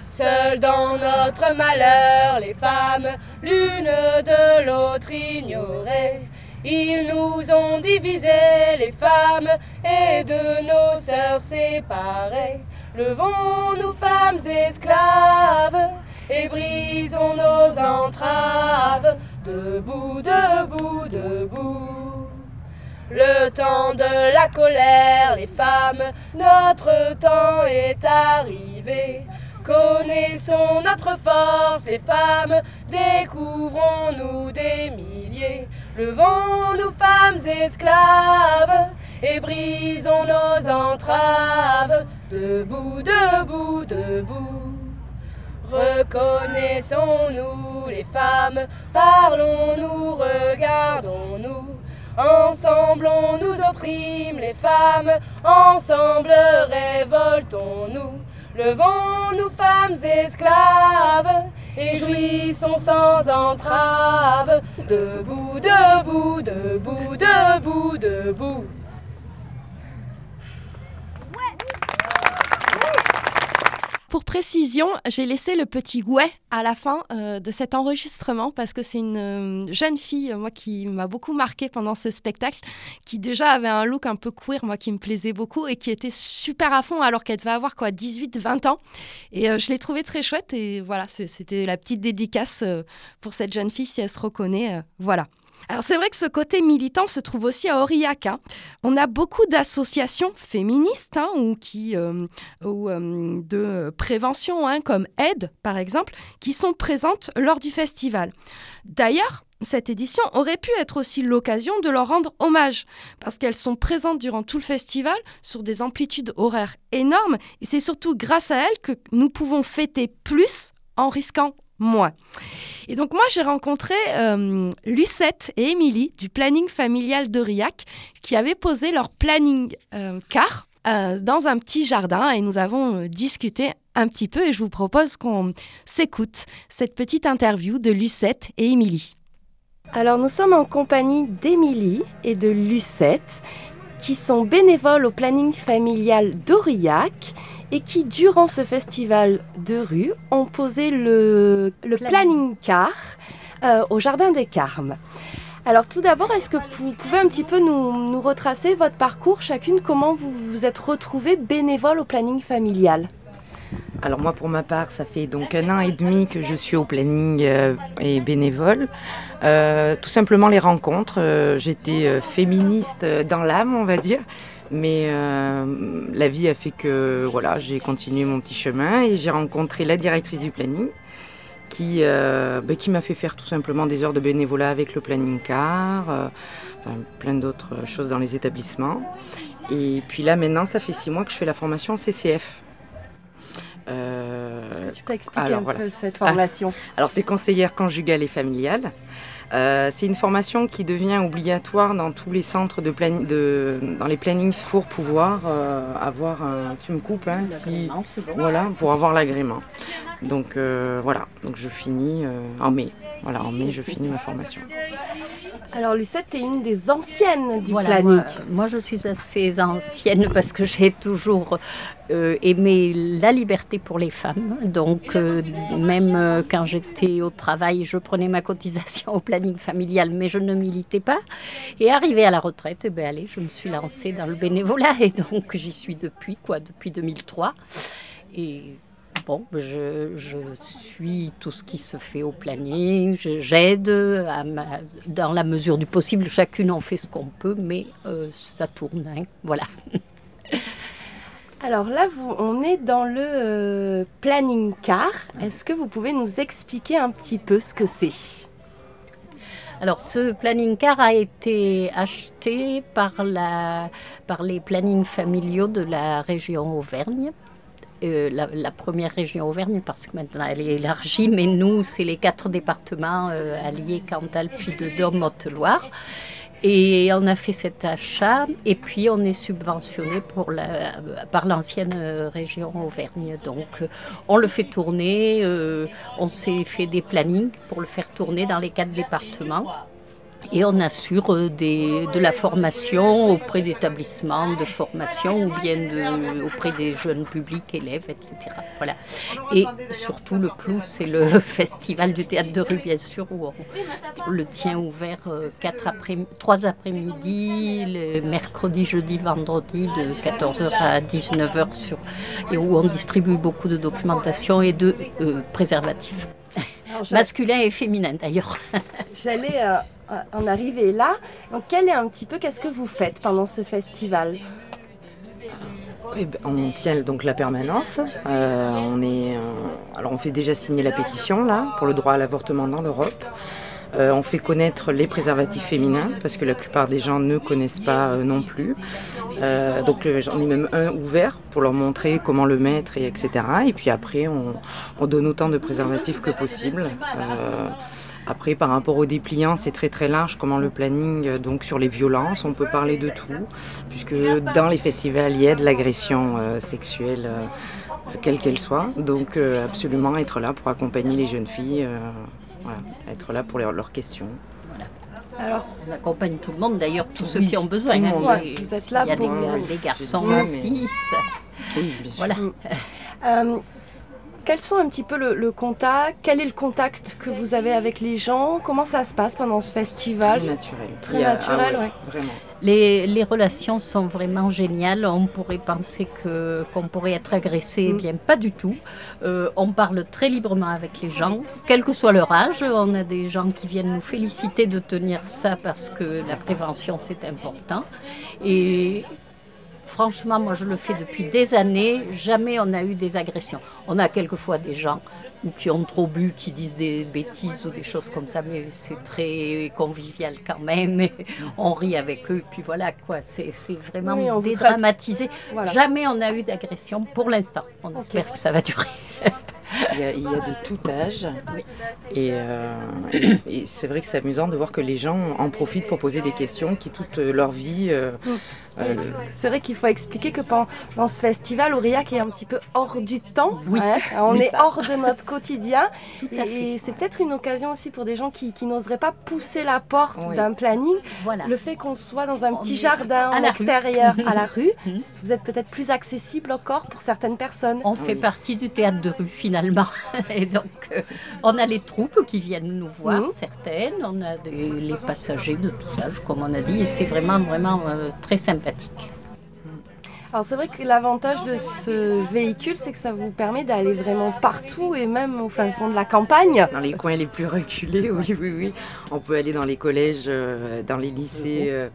Seules dans notre malheur, les femmes, l'une de l'autre ignorées. Ils nous ont divisés, les femmes, et de nos sœurs séparées. Levons-nous, femmes esclaves, et brisons nos entraves. Debout, debout, debout. Le temps de la colère, les femmes, notre temps est arrivé. Connaissons notre force, les femmes, découvrons-nous des milliers. Levons-nous, femmes esclaves, et brisons nos entraves. Debout, debout, debout. Reconnaissons-nous, les femmes, parlons-nous, regardons-nous. Ensemble nous opprime les femmes, ensemble révoltons-nous. Levons-nous femmes esclaves et jouissons sans entrave. Debout, debout, debout, debout, debout. Pour précision, j'ai laissé le petit ouais à la fin euh, de cet enregistrement parce que c'est une euh, jeune fille, moi, qui m'a beaucoup marqué pendant ce spectacle, qui déjà avait un look un peu queer, moi, qui me plaisait beaucoup et qui était super à fond alors qu'elle devait avoir quoi, 18-20 ans. Et euh, je l'ai trouvée très chouette et voilà, c'était la petite dédicace pour cette jeune fille si elle se reconnaît. voilà. Alors c'est vrai que ce côté militant se trouve aussi à Aurillac. Hein. On a beaucoup d'associations féministes hein, ou, qui, euh, euh, de prévention, hein, comme Aide par exemple, qui sont présentes lors du festival. D'ailleurs, cette édition aurait pu être aussi l'occasion de leur rendre hommage, parce qu'elles sont présentes durant tout le festival sur des amplitudes horaires énormes, et c'est surtout grâce à elles que nous pouvons fêter plus en risquant moi. Et donc moi j'ai rencontré euh, Lucette et Émilie du planning familial d'Aurillac qui avaient posé leur planning euh, car euh, dans un petit jardin et nous avons discuté un petit peu et je vous propose qu'on s'écoute cette petite interview de Lucette et Émilie. Alors nous sommes en compagnie d'Émilie et de Lucette qui sont bénévoles au planning familial d'Aurillac et qui, durant ce festival de rue, ont posé le, planning car euh, au Jardin des Carmes. Alors tout d'abord, est-ce que vous pouvez un petit peu nous, retracer votre parcours, chacune, comment vous vous êtes retrouvée bénévole au planning familial? Alors moi pour ma part, ça fait donc un an et demi que je suis au planning euh, et bénévole. Euh, tout simplement les rencontres. Euh, j'étais féministe dans l'âme, on va dire. Mais la vie a fait que voilà, j'ai continué mon petit chemin et j'ai rencontré la directrice du planning qui, euh, ben, qui m'a fait faire tout simplement des heures de bénévolat avec le planning car, euh, plein d'autres choses dans les établissements. Et puis là maintenant, ça fait six mois que je fais la formation CCF. Euh, Est-ce que tu peux expliquer un peu cette formation? Alors c'est conseillère conjugale et familiale. Euh, c'est une formation qui devient obligatoire dans tous les centres de, de dans les plannings pour pouvoir euh, avoir un. Tu me coupes, hein, si, voilà, pour avoir l'agrément. Donc euh, voilà, donc je finis en mai. Voilà, en mai, je finis ma formation. Alors Lucette, tu es une des anciennes du planning. Moi, je suis assez ancienne parce que j'ai toujours euh, aimé la liberté pour les femmes. Donc euh, même euh, quand j'étais au travail, je prenais ma cotisation au planning familial, mais je ne militais pas. Et arrivé à la retraite, eh ben, allez, je me suis lancée dans le bénévolat et donc j'y suis depuis, quoi, depuis 2003. Et Bon, je, suis tout ce qui se fait au planning, j'aide dans la mesure du possible. Chacune en fait ce qu'on peut, mais euh, ça tourne. Hein, voilà. Alors là, on est dans le euh, planning car. Est-ce que vous pouvez nous expliquer un petit peu ce que c'est? Alors, ce planning car a été acheté par, la, par les plannings familiaux de la région Auvergne. Euh, la, première région Auvergne, parce que maintenant elle est élargie, mais nous, c'est les quatre départements euh, alliés, Cantal, puis de Dôme, Haute-Loire. Et on a fait cet achat, et puis on est subventionné par l'ancienne région Auvergne. Donc on le fait tourner, euh, on s'est fait des plannings pour le faire tourner dans les quatre départements. Et on assure euh, des, de la formation auprès d'établissements de formation ou bien de, auprès des jeunes publics, élèves, etc. Voilà. Et surtout, le clou, c'est le festival du théâtre de rue, bien sûr, où on le tient ouvert euh, quatre après, trois après-midi, le mercredi, jeudi, vendredi, de 14h à 19h, sur, et où on distribue beaucoup de documentation et de euh, préservatifs. Masculin et féminin d'ailleurs. J'allais en arriver là. Donc, quel est un petit peu, qu'est-ce que vous faites pendant ce festival? Eh ben, on tient donc la permanence. Euh, on est, euh, alors on fait déjà signer la pétition là pour le droit à l'avortement dans l'Europe. Euh, on fait connaître les préservatifs féminins parce que la plupart des gens ne connaissent pas non plus. donc j'en ai même un ouvert pour leur montrer comment le mettre et etc. Et puis après on, on donne autant de préservatifs que possible. Après, par rapport aux dépliants, c'est très très large comment le planning, euh, donc sur les violences, on peut parler de tout, puisque dans les festivals, il y a de l'agression euh, sexuelle, euh, quelle qu'elle soit. Donc, absolument être là pour accompagner les jeunes filles, être là pour leurs questions. Alors, on accompagne tout le monde, d'ailleurs, tous ceux qui ont besoin. Hein. vous êtes là il y a des, garçons aussi. Oui, voilà. Quels sont un petit peu le, contact Quel est le contact que vous avez avec les gens? Comment ça se passe pendant ce festival? Très naturel. Très naturel, ah Vraiment. Les, relations sont vraiment géniales. On pourrait penser que qu'on pourrait être agressé, eh mm. bien pas du tout. Euh, on parle très librement avec les gens, quel que soit leur âge. On a des gens qui viennent nous féliciter de tenir ça parce que la prévention c'est important. Et Franchement, moi je le fais depuis des années, jamais on a eu des agressions. On a quelquefois des gens qui ont trop bu, qui disent des bêtises ou des choses comme ça, mais c'est très convivial quand même. on rit avec eux, puis voilà quoi, c'est vraiment dédramatisé. Jamais on a eu d'agression pour l'instant. On espère que ça va durer. Il y, a, de tout âge. Euh, et, c'est vrai que c'est amusant de voir que les gens en profitent pour poser des questions qui toute leur vie euh, mm. Euh, c'est vrai qu'il faut expliquer que pendant dans ce festival, Aurillac est un petit peu hors du temps. Oui, hein. on est hors de notre quotidien. et c'est peut-être une occasion aussi pour des gens qui, n'oseraient pas pousser la porte d'un planning. Voilà. Le fait qu'on soit dans un petit jardin à l'extérieur, à la rue, mhm. vous êtes peut-être plus accessible encore pour certaines personnes. On fait partie du théâtre de rue finalement. Et donc, euh, on a les troupes qui viennent nous voir, Mhm. certaines. On a des- les passagers de tout ça, comme on a dit. Et c'est vraiment, vraiment euh, très sympathique. Alors c'est vrai que l'avantage de ce véhicule, c'est que ça vous permet d'aller vraiment partout et même au fin fond de la campagne. Dans les coins les plus reculés, oui, oui, oui. On peut aller dans les collèges, euh, dans les lycées. euh,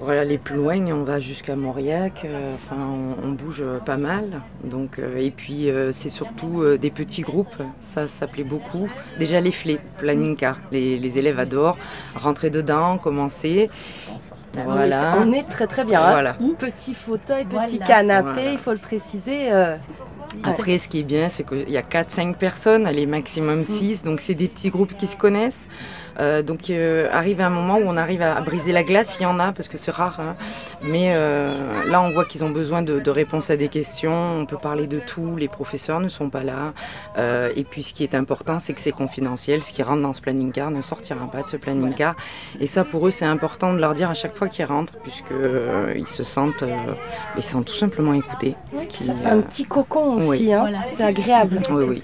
voilà, les plus loin, on va jusqu'à Mauriac. euh, Enfin, on, on bouge euh, pas mal. Donc, euh, et puis, euh, c'est surtout euh, des petits groupes. Ça, ça plaît beaucoup. Déjà, les flés, planning car. Les, les élèves adorent rentrer dedans, commencer. Voilà. On est très très bien. hein. Voilà. Petit fauteuil, petit Voilà. canapé, Voilà. il faut le préciser. euh, Après, ce qui est bien, c'est qu'il y a 4-5 personnes, les maximum 6, donc c'est des petits groupes qui se connaissent. Euh, donc, euh, arrive un moment où on arrive à, briser la glace, il y en a, parce que c'est rare. hein. Mais euh, là, on voit qu'ils ont besoin de, de réponses à des questions. On peut parler de tout. Les professeurs ne sont pas là. Euh, et puis, ce qui est important, c'est que c'est confidentiel. Ce qui rentre dans ce planning car ne sortira pas de ce planning car. Et ça, pour eux, c'est important de leur dire à chaque fois qu'ils rentrent, puisque euh, ils se sentent, euh, ils sentent tout simplement écoutés. Ce qui, ça fait un petit cocon aussi, oui. hein. Voilà. c'est agréable. oui, oui.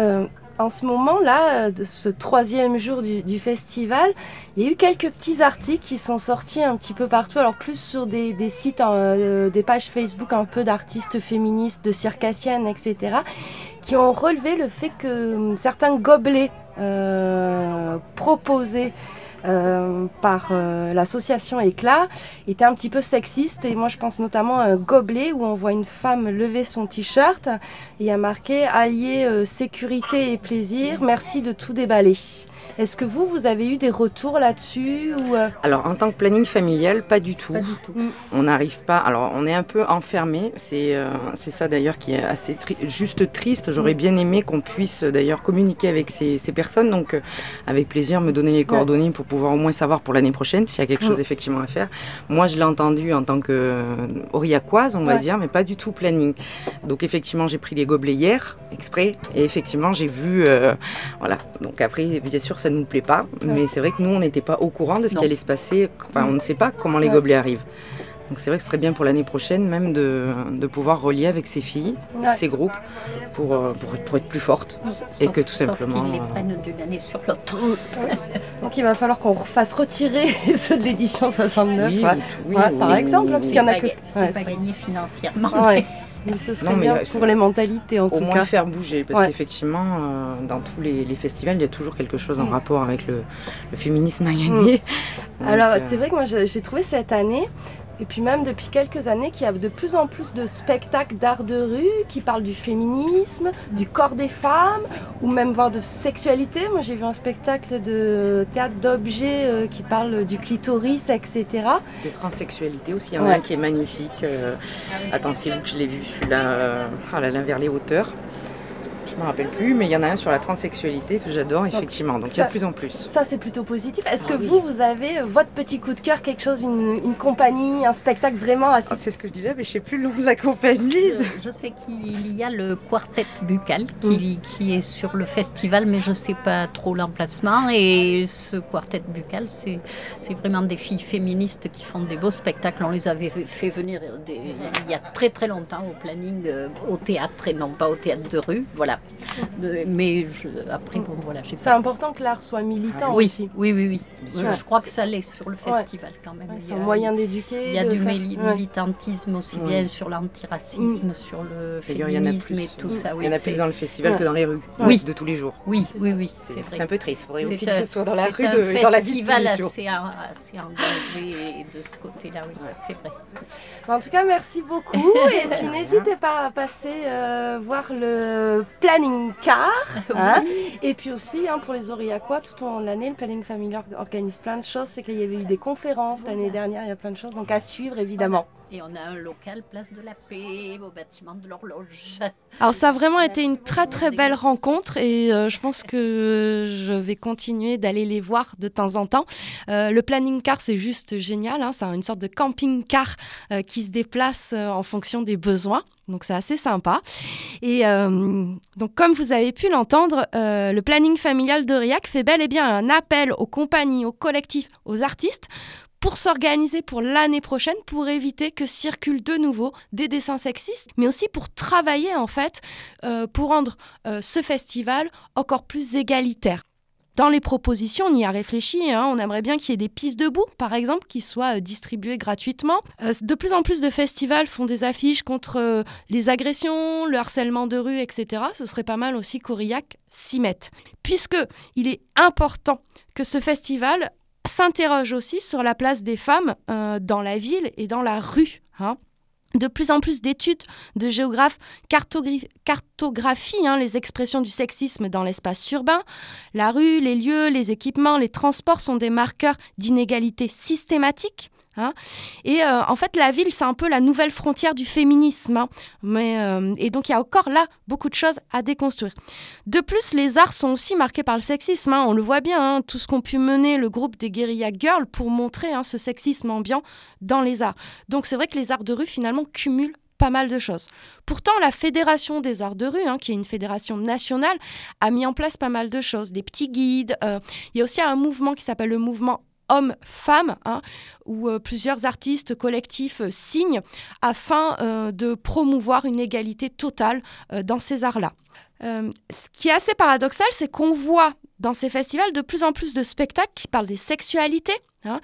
Euh, en ce moment-là, euh, de ce troisième jour du, festival, il y a eu quelques petits articles qui sont sortis un petit peu partout, alors plus sur des, sites, euh, des pages Facebook un peu d'artistes féministes, de circassiennes, etc., qui ont relevé le fait que hum, certains gobelets euh, proposés par euh, l'association Éclat étaient un petit peu sexistes et moi je pense notamment à un gobelet où on voit une femme lever son t-shirt et a marqué allier euh, sécurité et plaisir, merci de tout déballer. Est-ce que vous, vous avez eu des retours là-dessus ou euh, Alors, en tant que planning familial, pas du tout. Pas du tout. On n'arrive pas. Alors, on est un peu enfermé. C'est euh, ça d'ailleurs qui est assez tri- juste triste. J'aurais bien aimé qu'on puisse d'ailleurs communiquer avec ces, ces personnes. Donc, euh, avec plaisir, me donner les coordonnées pour pouvoir au moins savoir pour l'année prochaine s'il y a quelque chose Mm. effectivement à faire. Moi, je l'ai entendu en tant que aurillacoise, on va Ouais. dire, mais pas du tout planning. Donc, effectivement, j'ai pris les gobelets hier, exprès. Et effectivement, j'ai vu. voilà. Donc, après, bien sûr, ça ne nous plaît pas. Mais c'est vrai que nous, on n'était pas au courant de ce Non. qui allait se passer. Enfin, on ne sait pas comment les gobelets arrivent. Donc c'est vrai que ce serait bien pour l'année prochaine même de, de pouvoir relier avec ces filles, Ouais. ces groupes, pour, euh, pour, être- pour être plus fortes. Et que tout simplement, qu'ils les euh, prennent d'une année sur l'autre. donc il va falloir qu'on fasse retirer ceux de l'édition 69 Oui, ouais. oui, Ouais, oui, par exemple, parce qu'il y en a que- c'est pas gagné financièrement. Mais ce serait Non, mais, bien pour les mentalités en Au tout moins cas. faire bouger, parce Ouais. qu'effectivement, euh, dans tous les, les festivals, il y a toujours quelque chose en Mm. rapport avec le, le féminisme à gagner. Donc, Alors euh, c'est vrai que moi j'ai trouvé cette année, et puis même depuis quelques années, qu'il y a de plus en plus de spectacles d'art de rue qui parlent du féminisme, du corps des femmes, ou même voire de sexualité. Moi j'ai vu un spectacle de théâtre d'objets euh, qui parle du clitoris, etc. de transsexualité aussi, il y en a Ouais. un qui est magnifique. euh, Attends, c'est où que je l'ai vu celui-là euh, Ah là là, vers les hauteurs. Je me rappelle plus, mais il y en a un sur la transsexualité que j'adore effectivement. Donc il y a de plus en plus. Ça c'est plutôt positif. Est-ce que Ah oui. vous, vous avez euh, votre petit coup de cœur, quelque chose, une, une compagnie, un spectacle vraiment assez... Ah, c'est ce que je dis là, mais je sais plus le nom de la compagnie. Je, je sais qu'il y a le quartet buccal qui, qui est sur le festival, mais je ne sais pas trop l'emplacement. Et ce quartet buccal, c'est c'est vraiment des filles féministes qui font des beaux spectacles. On les avait fait venir des- il y a très très longtemps au planning, euh, au théâtre et non pas au théâtre de rue. Voilà. Mais je- après, bon, voilà, j'ai C'est important que l'art soit militant Oui, aussi. oui, oui, oui. Je, crois que ça l'est sur le Ouais. festival quand même. Ouais, c'est y un a- moyen d'éduquer. il y a du faire- militantisme aussi bien sur l'antiracisme, sur le D'ailleurs, il y en a féminisme plus. et tout ça. Oui, il y en a c'est- plus dans le festival Ouais. que dans les rues, Oui. de tous les jours. oui, oui, oui, C'est c'est c'est un peu triste. Il faudrait C'est aussi que un- ce soit dans la c'est rue, un de, dans la vie de tous festival les jours. assez, en- assez engagé de ce côté-là, oui, c'est vrai. En tout cas, merci beaucoup. Et puis, n'hésitez pas à passer euh, voir le planning car. hein. Et puis aussi, hein, pour les Aurillacois, tout au long de l'année, le planning familial organise plein de choses. C'est qu'il y avait eu des conférences l'année dernière, il y a plein de choses. Donc, à suivre, évidemment. Et on a un local Place de la Paix au bâtiment de l'horloge. Alors, ça a vraiment été une très, très belle rencontre. Et euh, je pense que je vais continuer d'aller les voir de temps en temps. Euh, le planning car, c'est juste génial. hein. C'est une sorte de camping-car euh, qui se déplace en fonction des besoins. Donc c'est assez sympa. Et euh, donc comme vous avez pu l'entendre, euh, le planning familial d'Aurillac fait bel et bien un appel aux compagnies, aux collectifs, aux artistes pour s'organiser pour l'année prochaine, pour éviter que circulent de nouveau des dessins sexistes, mais aussi pour travailler en fait euh, pour rendre euh, ce festival encore plus égalitaire. Dans les propositions, on y a réfléchi. Hein. on aimerait bien qu'il y ait des pistes debout, par exemple, qui soient euh, distribuées gratuitement. de plus en plus de festivals font des affiches contre les agressions, le harcèlement de rue, etc. Ce serait pas mal aussi qu'Aurillac s'y mette. Puisque il est important que ce festival s'interroge aussi sur la place des femmes euh, dans la ville et dans la rue. Hein. De plus en plus d'études de géographes cartographient hein, les expressions du sexisme dans l'espace urbain. La rue, les lieux, les équipements, les transports sont des marqueurs d'inégalité systématique Hein. et euh, en fait, la ville, c'est un peu la nouvelle frontière du féminisme. Hein. Mais, euh, et donc, il y a encore là beaucoup de choses à déconstruire. De plus, les arts sont aussi marqués par le sexisme. Hein. On le voit bien, tout ce qu'ont pu mener le groupe des guérilla girls pour montrer ce sexisme ambiant dans les arts. Donc, c'est vrai que les arts de rue, finalement, cumulent pas mal de choses. Pourtant, la Fédération des arts de rue, qui est une fédération nationale, a mis en place pas mal de choses, des petits guides. Euh, il y a aussi un mouvement qui s'appelle le mouvement hommes-femmes, hein, où euh, plusieurs artistes collectifs euh, signent afin euh, de promouvoir une égalité totale dans ces arts-là. ce qui est assez paradoxal, c'est qu'on voit dans ces festivals de plus en plus de spectacles qui parlent des sexualités. Hein.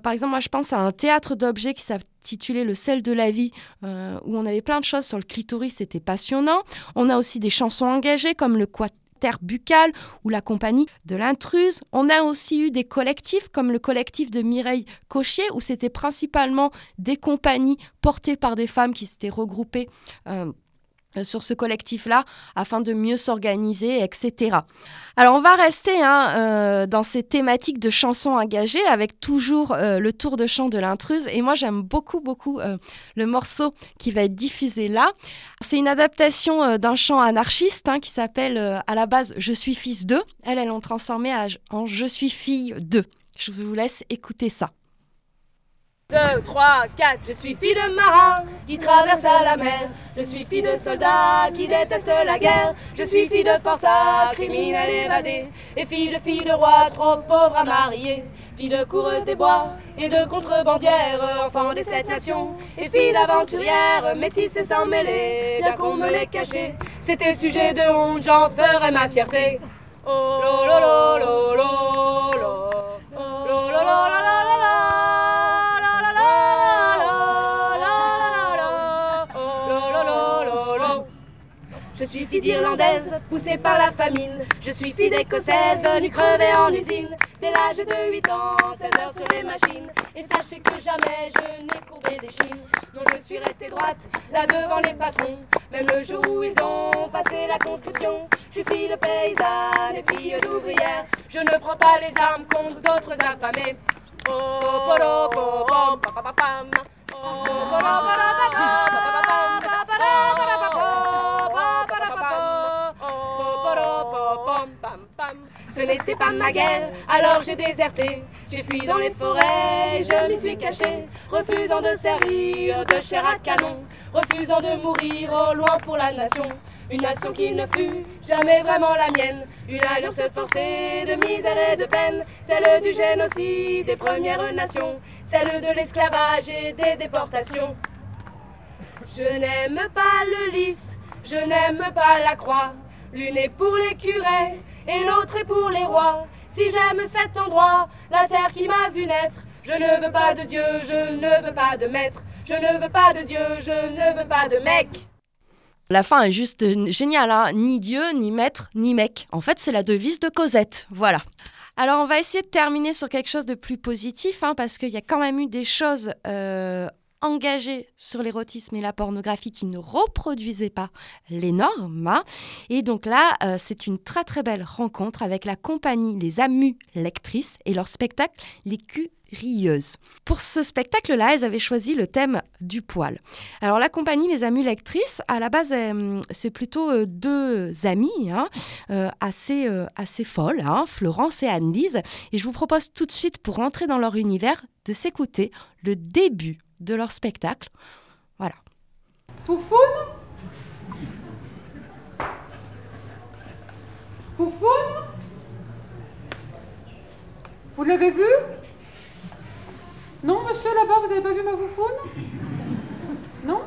par exemple, moi je pense à un théâtre d'objets qui s'intitulait Le sel de la vie, où on avait plein de choses sur le clitoris, c'était passionnant. On a aussi des chansons engagées comme le quatuor buccale ou la compagnie de l'intruse. On a aussi eu des collectifs comme le collectif de Mireille Cochier où c'était principalement des compagnies portées par des femmes qui s'étaient regroupées. Euh, sur ce collectif-là afin de mieux s'organiser, etc. Alors on va rester hein, euh, dans ces thématiques de chansons engagées avec toujours euh, le tour de chant de l'intruse et moi j'aime beaucoup beaucoup le morceau qui va être diffusé là. C'est une adaptation d'un chant anarchiste hein, qui s'appelle à la base Je suis fils d'eux. Elles, elles l'ont transformé en Je suis fille d'eux. Je vous laisse écouter ça. 2, 3, 4. Je suis fille de marin qui traverse la mer. Je suis fille de soldat qui déteste la guerre. Je suis fille de forçat, criminel évadé. Et fille de fille de roi, trop pauvre à marier. Fille de coureuse des bois et de contrebandière, enfant des sept nations. Et fille d'aventurière, métisse et sans mêler. Bien qu'on me l'ait caché, c'était sujet de honte, j'en ferai ma fierté. Oh, lo, lo, lo, lo, lo, lo, lo, Je suis fille d'Irlandaise, poussée par la famine. Je suis fille d'Écossaise, venue crever en usine. Dès l'âge de 8 ans, 16 heures sur les machines. Et sachez que jamais je n'ai courbé des chines. Non, je suis restée droite, là devant les patrons. Même le jour où ils ont passé la conscription. Je suis fille de paysanne et fille d'ouvrière. Je ne prends pas les armes contre d'autres affamés. Oh, ce n'était pas ma guerre, alors j'ai déserté. J'ai fui dans les forêts, je m'y suis caché, refusant de servir de chair à canon, refusant de mourir au loin pour la nation. Une nation qui ne fut jamais vraiment la mienne. Une alliance forcée de misère et de peine. Celle du génocide des Premières Nations. Celle de l'esclavage et des déportations. Je n'aime pas le lys, je n'aime pas la croix. L'une est pour les curés et l'autre est pour les rois. Si j'aime cet endroit, la terre qui m'a vu naître, je ne veux pas de Dieu, je ne veux pas de maître, je ne veux pas de Dieu, je ne veux pas de mec. La fin est juste géniale, hein ni Dieu, ni maître, ni mec. En fait, c'est la devise de Cosette. Voilà. Alors, on va essayer de terminer sur quelque chose de plus positif, hein, parce qu'il y a quand même eu des choses euh, engagé sur l'érotisme et la pornographie qui ne reproduisait pas les normes. Hein. Et donc là, euh, c'est une très très belle rencontre avec la compagnie Les Amus Lectrices et leur spectacle Les Pour ce spectacle-là, elles avaient choisi le thème du poil. Alors la compagnie Les Amus Lectrices, à la base, euh, c'est plutôt euh, deux amies hein, assez, assez folles, hein, Florence et Anne-Lise. Et je vous propose tout de suite, pour rentrer dans leur univers, de s'écouter le début de leur spectacle. Voilà. Foufoune? Foufoune? Vous l'avez vu? Là-bas, vous avez pas vu ma foufoune? Non?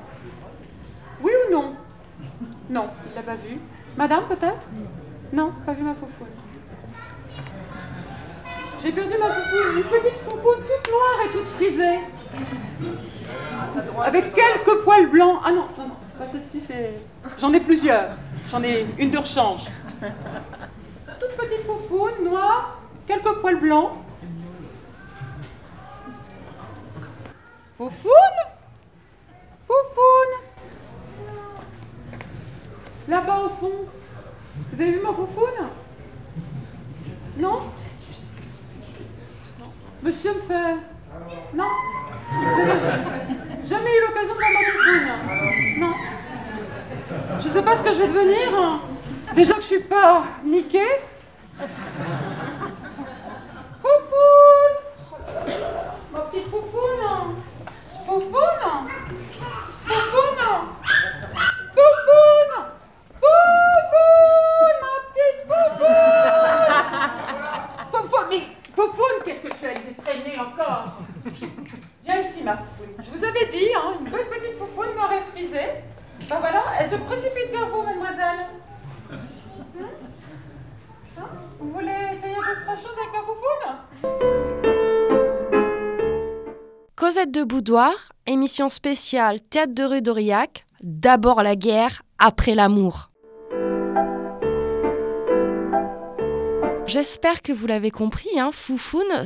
Oui ou non? Non, il l'a pas vu. Madame, peut-être? Non, pas vu ma foufoune. J'ai perdu ma foufoune, une petite foufoune toute noire et toute frisée. Avec quelques poils blancs. Ah non, non, non, c'est pas celle-ci, c'est. J'en ai plusieurs. J'en ai une de rechange. Toute petite foufoune, noire, quelques poils blancs. Foufoune Foufoune Là-bas au fond. Vous avez vu ma foufoune? Non? Monsieur me fait. Non? Jamais eu l'occasion de voir ma Non? Je sais pas ce que je vais devenir. Déjà que je suis pas niquée. Boudoir, émission spéciale Théâtre de rue d'Aurillac, d'abord la guerre, après l'amour. J'espère que vous l'avez compris, hein,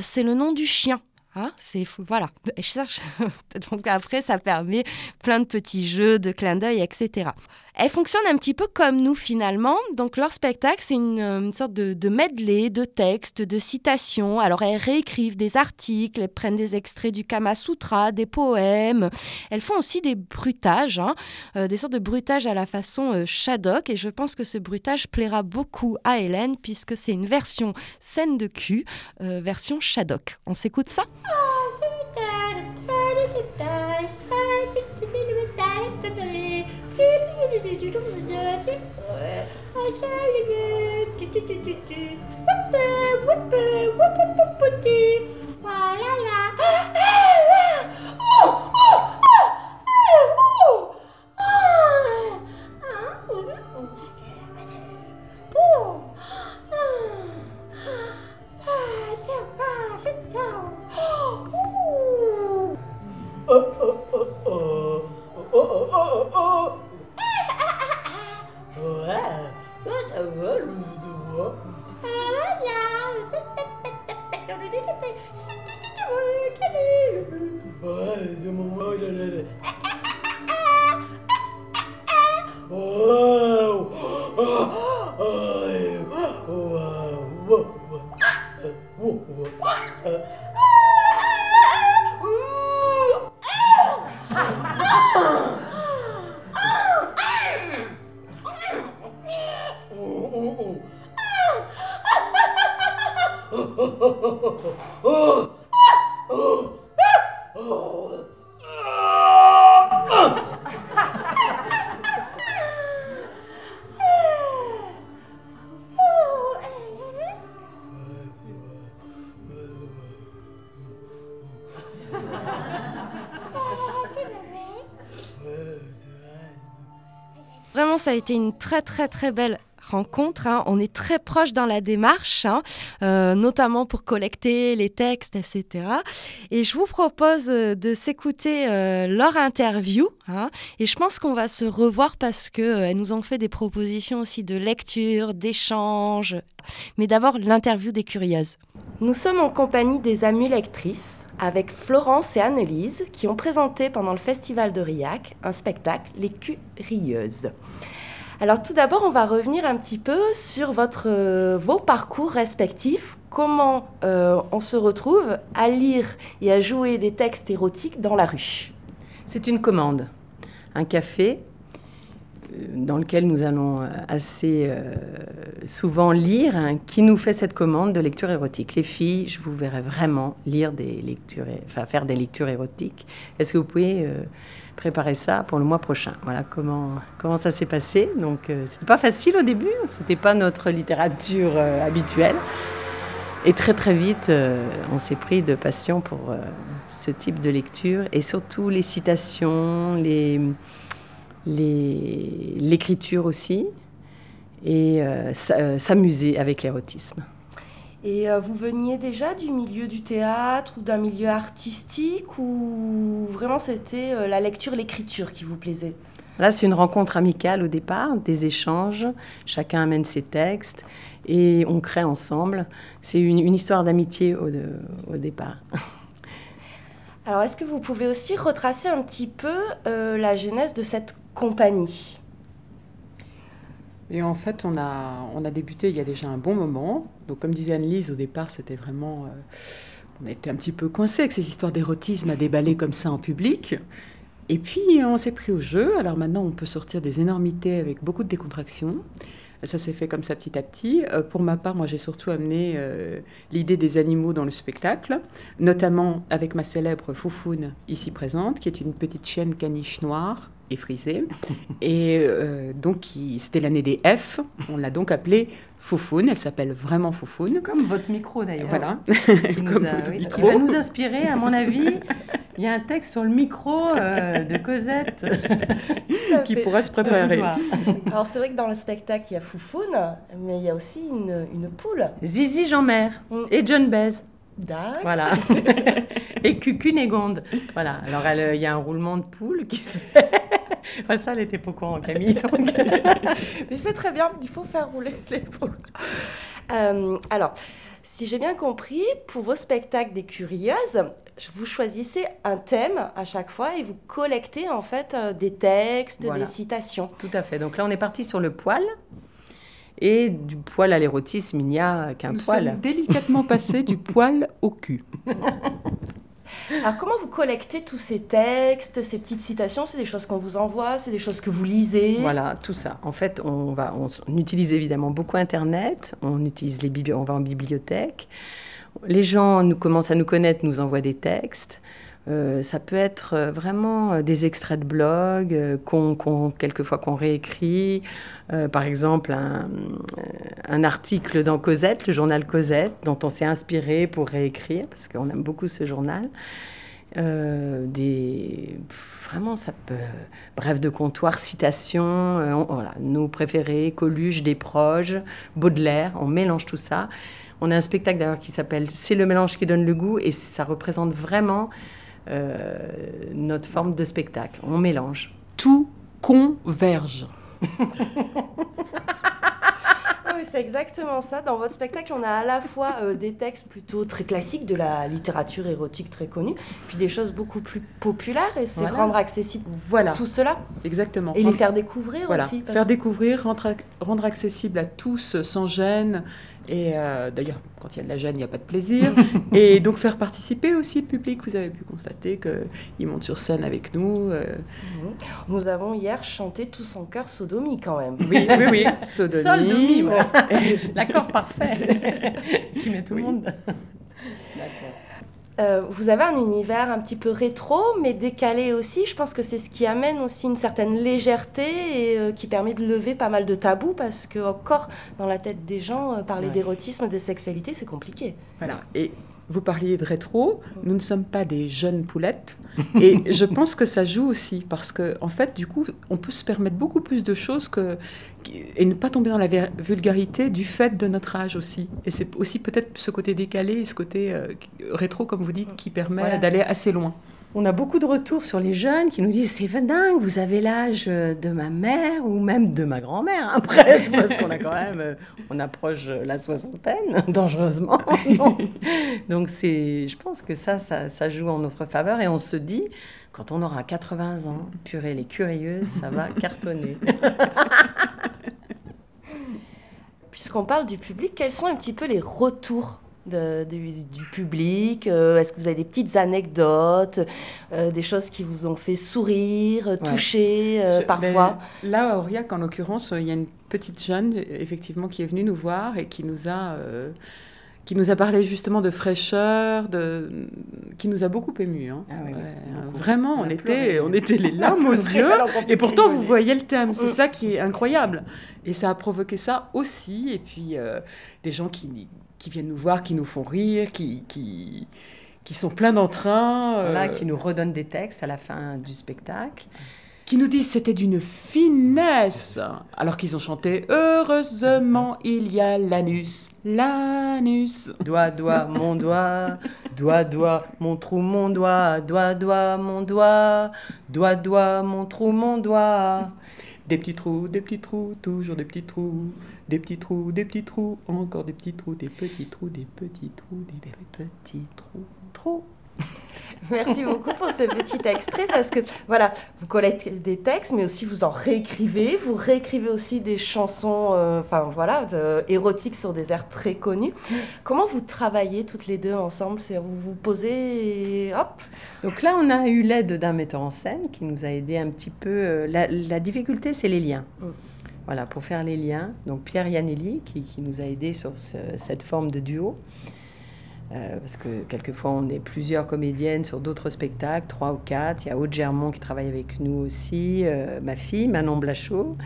c'est le nom du chien. Hein, c'est voilà. Donc après, ça permet plein de petits jeux, de clins d'œil, etc. Elles fonctionnent un petit peu comme nous finalement. Donc leur spectacle, c'est une, euh, sorte de, medley de textes, de citations. Alors elles réécrivent des articles, elles prennent des extraits du Kama Sutra, des poèmes. Elles font aussi des bruitages, hein, euh, des sortes de bruitages à la façon euh, Shadok. Et je pense que ce bruitage plaira beaucoup à Hélène puisque c'est une version scène de cul, euh, version Shadok. On s'écoute ça? Vraiment, ça a été une très très très belle rencontre. hein. On est très proche dans la démarche, hein, euh, notamment pour collecter les textes, etc. Et je vous propose euh, de s'écouter euh, leur interview. hein. et je pense qu'on va se revoir parce qu'elles nous ont fait des propositions aussi de lecture, d'échange. Mais d'abord, l'interview des curieuses. Nous sommes en compagnie des amies lectrices avec Florence et Annelise qui ont présenté pendant le festival de Riac un spectacle, Les Curieuses. Alors tout d'abord, on va revenir un petit peu sur votre, euh, vos parcours respectifs. Comment euh, on se retrouve à lire et à jouer des textes érotiques dans la rue? C'est une commande, un café dans lequel nous allons euh, assez euh, souvent lire, hein, qui nous fait cette commande de lecture érotique. Les filles, je vous verrai vraiment lire des lectures, faire des lectures érotiques. Est-ce que vous pouvez euh, préparer ça pour le mois prochain? Voilà comment comment ça s'est passé. Donc euh, c'était pas facile au début, c'était pas notre littérature euh, habituelle. Et très très vite, euh, on s'est pris de passion pour euh, ce type de lecture et surtout les citations, les- l'écriture aussi, et euh, euh, s'amuser avec l'érotisme. Et euh, vous veniez déjà du milieu du théâtre ou d'un milieu artistique ou vraiment c'était euh, la lecture, l'écriture qui vous plaisait? Là, c'est une rencontre amicale au départ, des échanges, chacun amène ses textes et on crée ensemble. C'est une, une histoire d'amitié au, de- au départ. Alors est-ce que vous pouvez aussi retracer un petit peu euh, la genèse de cette compagnie Et en fait, on a, on a débuté il y a déjà un bon moment. Donc, comme disait Anne-Lise, au départ, c'était vraiment. euh, on été un petit peu coincé avec ces histoires d'érotisme à déballer comme ça en public. Et puis, on s'est pris au jeu. Alors maintenant, on peut sortir des énormités avec beaucoup de décontraction. Ça s'est fait comme ça petit à petit. Euh, pour ma part, moi, j'ai surtout amené euh, l'idée des animaux dans le spectacle, notamment avec ma célèbre Foufoune, ici présente, qui est une petite chienne caniche noire et frisée. Et euh, donc, qui- c'était l'année des F. On l'a donc appelée Foufoune. Elle s'appelle vraiment Foufoune. Comme votre micro d'ailleurs. Voilà. Qui nous Comme a- votre oui, micro. qui va nous inspirer, à mon avis. Il y a un texte sur le micro euh, de Cosette. Qui pourra se préparer. Alors c'est vrai que dans le spectacle il y a Foufoune, mais il y a aussi une, une poule. Zizi Jean-Mère Mm. et John Bez. D'accord. Voilà. et Cucunégonde. Voilà. Alors, il y a un roulement de poule qui se fait. Ça, elle était pas au courant, Camille. donc. Mais c'est très bien, il faut faire rouler les poules. Euh, alors, si j'ai bien compris, pour vos spectacles des curieuses, vous choisissez un thème à chaque fois et vous collectez en fait euh, des textes, Voilà. des citations. Tout à fait. Donc là, on est parti sur le poil. Et du poil à l'érotisme, il n'y a qu'un Nous poil. sommes délicatement passés du poil au cul. Alors comment vous collectez tous ces textes, ces petites citations? C'est des choses qu'on vous envoie, c'est des choses que vous lisez? Voilà, tout ça. En fait, on, va, on, utilise évidemment beaucoup Internet, on, utilise les on va en bibliothèque. Les gens nous commencent à nous connaître, nous envoient des textes. Euh, ça peut être euh, vraiment euh, des extraits de blog, euh, qu'on, qu'on- quelquefois qu'on réécrit. Par exemple, un, article dans Cosette, le journal Cosette, dont on s'est inspiré pour réécrire, parce qu'on aime beaucoup ce journal. Vraiment ça peut bref de comptoir citations on- voilà nos préférés Coluche des proches Baudelaire on mélange tout ça on a un spectacle d'ailleurs qui s'appelle c'est le mélange qui donne le goût et ça représente vraiment notre forme de spectacle on mélange Tout converge. Oui, c'est exactement ça. Dans votre spectacle, on a à la fois euh, des textes plutôt très classiques de la littérature érotique très connue, puis des choses beaucoup plus populaires, et c'est Voilà. rendre accessible Voilà, tout cela, exactement. et les faire découvrir Voilà, aussi. parce faire découvrir, rendre, ac- rendre accessible à tous sans gêne. Et euh, d'ailleurs, quand il y a de la gêne, il n'y a pas de plaisir. et donc faire participer aussi le public. Vous avez pu constater qu'ils montent sur scène avec nous. euh, Nous avons hier chanté tous en chœur Sodomie quand même. Oui, oui, oui. Sodomie. L'accord parfait qui met tout le monde Euh, vous avez un univers un petit peu rétro, mais décalé aussi. Je pense que c'est ce qui amène aussi une certaine légèreté et euh, qui permet de lever pas mal de tabous parce que encore dans la tête des gens, euh, parler Ouais. d'érotisme, de sexualité, c'est compliqué. Voilà. Et vous parliez de rétro, nous ne sommes pas des jeunes poulettes. Et je pense que ça joue aussi, parce que en fait, du coup, on peut se permettre beaucoup plus de choses que, et ne pas tomber dans la vulgarité du fait de notre âge aussi. Et c'est aussi peut-être ce côté décalé, et ce côté euh, rétro, comme vous dites, qui permet Voilà. d'aller assez loin. On a beaucoup de retours sur les jeunes qui nous disent c'est dingue, vous avez l'âge de ma mère ou même de ma grand-mère, hein, presque, parce qu'on a quand même, euh, on approche la soixantaine, dangereusement. Donc, Donc c'est, je pense que ça, ça, ça joue en notre faveur et on se dit, quand on aura 80 ans, purée, les curieuses, ça va cartonner. Puisqu'on parle du public, quels sont un petit peu les retours de- du, du public Euh, Est-ce que vous avez des petites anecdotes, euh, des choses qui vous ont fait sourire, toucher euh, Je- parfois ben, Là, à Aurillac, en l'occurrence, il y a une petite jeune, effectivement, qui est venue nous voir et qui nous a, euh, qui nous a parlé justement de fraîcheur, de, qui nous a beaucoup ému. hein. Ah oui, Ouais, beaucoup. vraiment, On on, était, on était les larmes aux yeux. Et pourtant, vous voyez le thème, c'est Mm. ça qui est incroyable. Et ça a provoqué ça aussi. Et puis, euh, des gens qui, qui viennent nous voir, qui nous font rire, qui, qui, qui sont pleins d'entrain. Voilà, euh, qui nous redonnent des textes à la fin du spectacle. qui nous disent c'était d'une finesse, alors qu'ils ont chanté Heureusement il y a l'anus, l'anus. Doigt, doigt, mon doigt, doigt, doigt, mon trou, mon doigt, doigt, doigt, mon doigt, doigt, doigt, mon trou, mon doigt. Des petits trous, des petits trous, toujours des petits trous, des petits trous, des petits trous, encore des petits trous, des petits trous, des petits trous, des petits trous, trous. Merci beaucoup pour ce petit extrait parce que voilà, vous collectez des textes, mais aussi vous en réécrivez. Vous réécrivez aussi des chansons, euh, enfin voilà, de- érotiques sur des airs très connus. Comment vous travaillez toutes les deux ensemble? C'est vous vous posez et hop. Donc là, on a eu l'aide d'un metteur en scène qui nous a aidé un petit peu. euh, La, la difficulté, c'est les liens. Mm. Voilà, pour faire les liens. Donc Pierre Yanelli qui, qui nous a aidé sur ce- cette forme de duo. Euh, parce que quelquefois, on est plusieurs comédiennes sur d'autres spectacles, trois ou quatre. Il y a Aude Germont qui travaille avec nous aussi, euh, ma fille, Manon Blachot,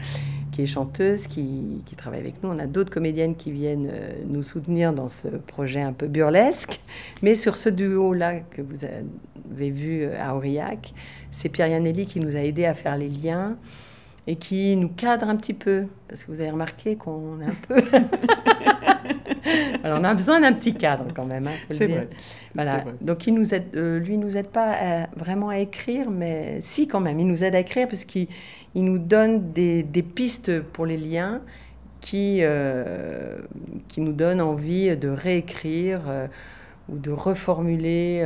qui est chanteuse, qui, travaille avec nous. On a d'autres comédiennes qui viennent euh, nous soutenir dans ce projet un peu burlesque. Mais sur ce duo-là que vous avez vu à Aurillac, c'est Pierre Yanelli qui nous a aidé à faire les liens et qui nous cadre un petit peu. Parce que vous avez remarqué qu'on est un peu... Alors, on a besoin d'un petit cadre quand même. hein, C'est vrai. Voilà. Vrai. Donc, il nous aide, euh, lui, nous aide pas à- vraiment à écrire, mais si quand même, il nous aide à écrire parce qu'il il nous donne des, des pistes pour les liens qui, euh, qui nous donnent envie de réécrire euh, ou de reformuler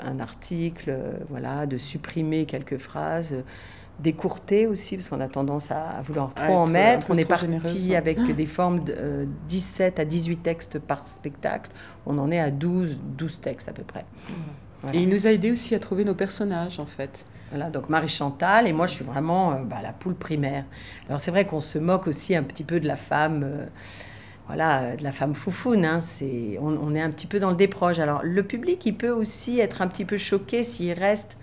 un article, voilà, de supprimer quelques phrases. Euh, d'écourter aussi, parce qu'on a tendance à, à vouloir trop À en mettre. On est parti généreuse, hein. avec des formes de euh, 17 à 18 textes par spectacle. On en est à 12, 12 textes à peu près. Voilà. Et il nous a aidé aussi à trouver nos personnages, en fait. Voilà, donc Marie Chantal, et moi je suis vraiment euh, bah, la poule primaire. Alors c'est vrai qu'on se moque aussi un petit peu de la femme, euh, voilà, euh, de la femme foufoune. hein. c'est, on, on est un petit peu dans le déproche. Alors le public, il peut aussi être un petit peu choqué s'il reste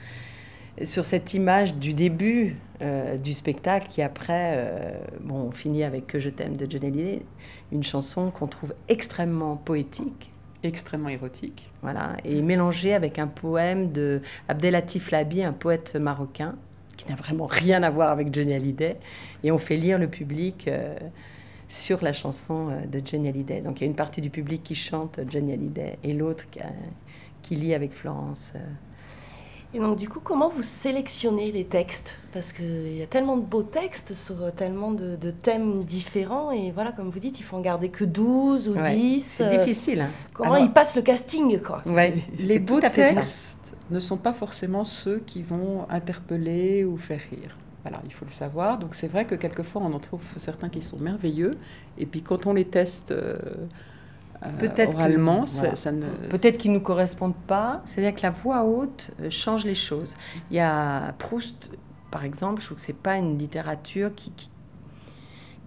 sur cette image du début euh, du spectacle qui après, euh, bon, on finit avec Que je t'aime de Johnny Hallyday, une chanson qu'on trouve extrêmement poétique. Extrêmement érotique. Voilà, et mélangé avec un poème de Abdelatif Labi, un poète marocain, qui n'a vraiment rien à voir avec Johnny Hallyday. Et on fait lire le public euh, sur la chanson de Johnny Hallyday. Donc il y a une partie du public qui chante Johnny Hallyday et l'autre qui, qui lit avec Florence. Et donc du coup, comment vous sélectionnez les textes? Parce qu'il y a tellement de beaux textes sur euh, tellement de, de thèmes différents. Et voilà, comme vous dites, il faut en garder que 12 ou Ouais, 10. C'est euh, difficile. hein. Comment Alors- ils passent le casting, quoi? Ouais, Les beaux textes ne sont pas forcément ceux qui vont interpeller ou faire rire. Voilà, il faut le savoir. Donc c'est vrai que quelquefois on en trouve certains qui sont merveilleux, et puis quand on les teste euh, Peut-être oralement, ça, voilà. ça ne. Peut-être qu'ils ne nous correspondent pas. C'est-à-dire que la voix haute euh, change les choses. Il y a Proust, par exemple, je trouve que c'est pas une littérature qui, qui,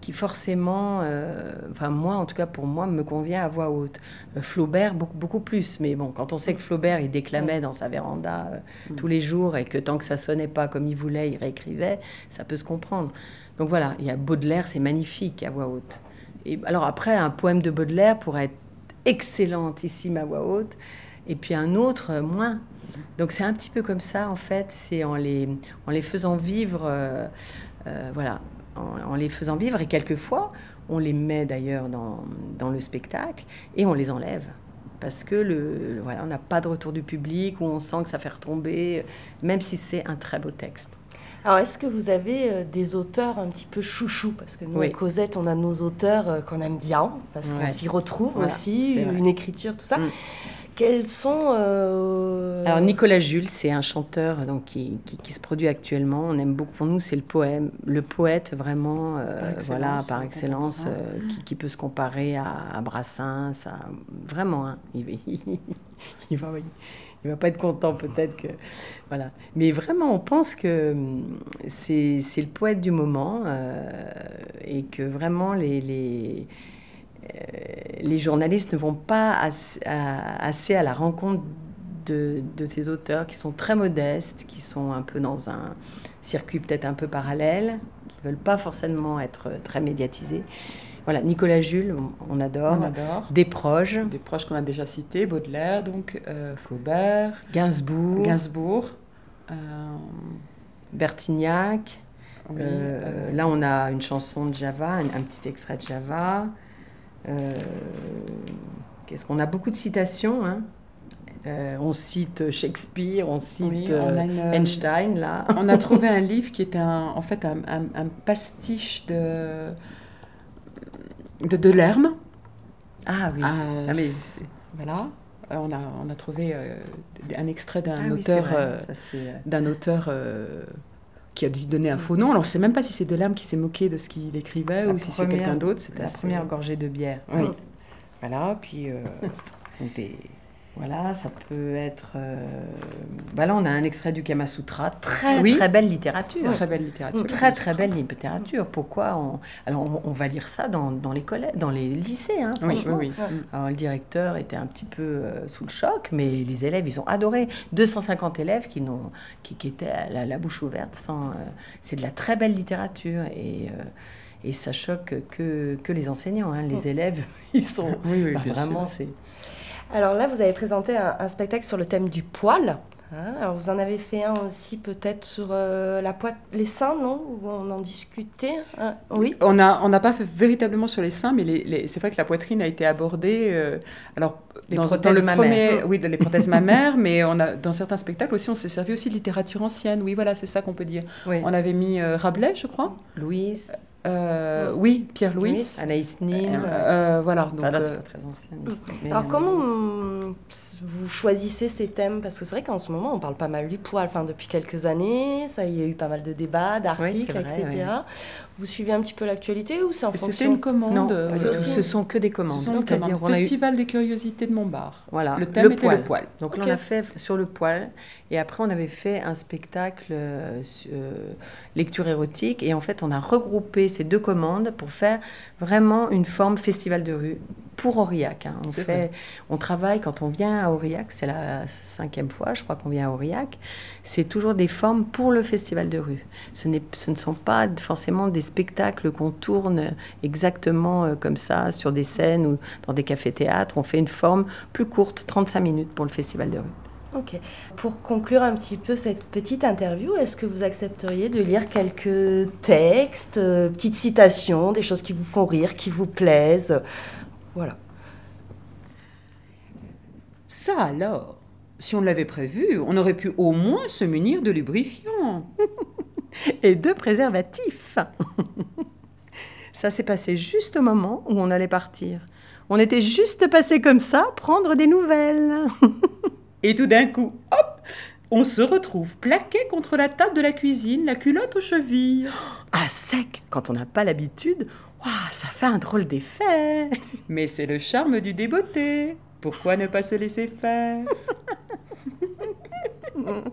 qui forcément, euh, enfin moi en tout cas pour moi, me convient à voix haute. Euh, Flaubert, beaucoup, beaucoup plus. Mais bon, quand on sait que Flaubert, il déclamait dans sa véranda euh, Mm. tous les jours et que tant que ça sonnait pas comme il voulait, il réécrivait, ça peut se comprendre. Donc voilà, il y a Baudelaire, c'est magnifique à voix haute. Et alors après, un poème de Baudelaire pourrait être excellentissime à voix haute, et puis un autre euh, moins. Donc c'est un petit peu comme ça en fait, c'est en les, en les faisant vivre, euh, euh, voilà, en, les faisant vivre, et quelquefois on les met d'ailleurs dans, dans le spectacle et on les enlève. Parce que le, voilà, on n'a pas de retour du public, ou on sent que ça fait retomber, même si c'est un très beau texte. Alors, est-ce que vous avez euh, des auteurs un petit peu chouchous? Parce que nous, Oui. à Cosette, on a nos auteurs euh, qu'on aime bien, parce qu'on s'y retrouve Voilà, aussi, une écriture, tout ça. Mm. Quels sont... euh, Alors Nicolas Jules, c'est un chanteur donc, qui, qui, qui se produit actuellement. On aime beaucoup. Pour nous, c'est le poème, le poète vraiment, euh, Par excellence, voilà, par excellence, euh, qui, qui peut se comparer à, à Brassens, à- vraiment. hein. il, va- il va, il va pas être content peut-être que, voilà. Mais vraiment, on pense que hum, c'est le poète du moment euh, et que vraiment les, les euh, les journalistes ne vont pas assez à, la rencontre de, de ces auteurs qui sont très modestes, qui sont un peu dans un circuit peut-être un peu parallèle, qui ne veulent pas forcément être très médiatisés, Voilà, Nicolas Jules, on, adore. On adore. Des proches. Des proches qu'on a déjà cités, Baudelaire, donc euh, Flaubert. Gainsbourg. Gainsbourg. Euh, Bertignac. oui, Euh, euh, là, on a une chanson de Java, un, un petit extrait de Java. Qu'est-ce qu'on a? Beaucoup de citations. hein. Euh, on cite Shakespeare, on cite Oui, on a une, Einstein, là. on a trouvé un livre qui était un- en fait un, un- un pastiche de de Delerme. Ah oui. Euh, Ah, mais c'est- voilà. Euh, on, a, on a trouvé euh, un extrait d'un Ah auteur, euh, d'un auteur qui a dû donner un faux nom. Alors, on ne sait même pas si c'est Delerme qui s'est moqué de ce qu'il écrivait la ou si c'est quelqu'un d'autre. C'est La assez- première gorgée de bière. Oui. Voilà, puis des- Voilà, ça peut être. euh, bah là, on a un extrait du Kama Sutra. Très, Oui. très belle littérature. très belle littérature. Très, très belle littérature. Pourquoi on... Alors, on, on va lire ça dans, dans les collèges, dans les lycées, hein, Oui, oui, oui. Alors, le directeur était un petit peu euh, sous le choc, mais les élèves, ils ont adoré. 250 élèves qui, n'ont, qui, qui étaient à la, la bouche ouverte. Sans, euh, c'est de la très belle littérature. Et, euh, et ça choque que, que les enseignants. hein. Les élèves, ils sont. Oui, oui, bah, vraiment, c'est. Alors là, vous avez présenté un, un spectacle sur le thème du poil. hein. Alors vous en avez fait un aussi peut-être sur euh, la poite, les seins, non? Où on en discutait. hein? Oui. On n'a on pas fait véritablement sur les seins, mais les, les- c'est vrai que la poitrine a été abordée. euh, alors, Les dans, le mammaires. premier, oui, les prothèses mammaires, mais on a, dans certains spectacles aussi, on s'est servi aussi de littérature ancienne. Oui, voilà, c'est ça qu'on peut dire. Oui. On avait mis euh, Rabelais, je crois. Louise, Euh, oui, Pierre-Louis. Anaïs Nin. Euh, euh, voilà, donc. Là, c'est pas très ancienne. mais- Alors comment on- vous choisissez ces thèmes? Parce que c'est vrai qu'en ce moment, on parle pas mal du poil. Enfin, depuis quelques années, ça, il y a eu pas mal de débats, d'articles, etc. Vous suivez un petit peu l'actualité ou c'est en C'était fonction une commande. Non, ce sont que des commandes. Ce sont des C'est-à-dire, commandes. on a eu- Festival des curiosités de Montbard. Voilà, Le thème était le poil. Donc là, on a fait sur le poil. Et après, on avait fait un spectacle lecture érotique. Et en fait, on a regroupé ces deux commandes pour faire vraiment une forme festival de rue pour Aurillac. hein. On, fait, vrai. on travaille quand on vient à Aurillac. C'est la cinquième fois, je crois, qu'on vient à Aurillac. C'est toujours des formes pour le festival de rue. Ce, n'est- ce ne sont pas forcément des spectacles qu'on tourne exactement euh, comme ça sur des scènes ou dans des cafés-théâtres. On fait une forme plus courte, 35 minutes pour le festival de rue. Ok. Pour conclure un petit peu cette petite interview, est-ce que vous accepteriez de lire quelques textes, euh, petites citations, des choses qui vous font rire, qui vous plaisent? Voilà. Ça alors, si on l'avait prévu, on aurait pu au moins se munir de lubrifiant. Et de préservatifs. ça s'est passé juste au moment où on allait partir. On était juste passé comme ça, prendre des nouvelles. Et tout d'un coup, hop, on se retrouve plaqué contre la table de la cuisine, la culotte aux chevilles. À sec, quand on n'a pas l'habitude, ouah, ça fait un drôle d'effet. Mais c'est le charme du débeauté. Pourquoi ne pas se laisser faire?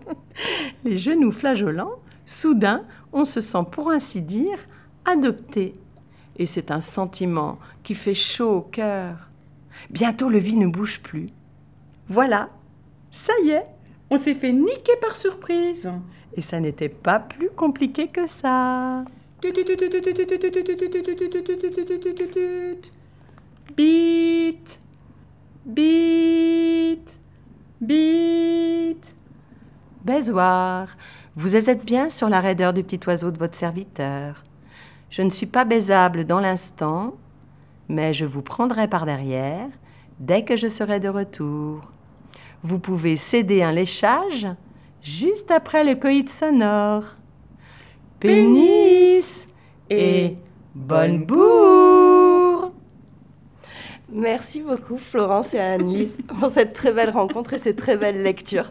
Les genoux flageolants, soudain, on se sent pour ainsi dire adopté. Et c'est un sentiment qui fait chaud au cœur. Bientôt le vide ne bouge plus. Voilà, ça y est, On s'est fait niquer par surprise. et ça n'était pas plus compliqué que ça. Beat, beat, beat. Baisoir, vous êtes bien sur la raideur du petit oiseau de votre serviteur. Je ne suis pas baisable dans l'instant, mais je vous prendrai par derrière dès que je serai de retour. Vous pouvez céder un léchage juste après le coït sonore. Pénis et bonne bourre. Merci beaucoup Florence et Annelise pour cette très belle rencontre et ces très belles lectures.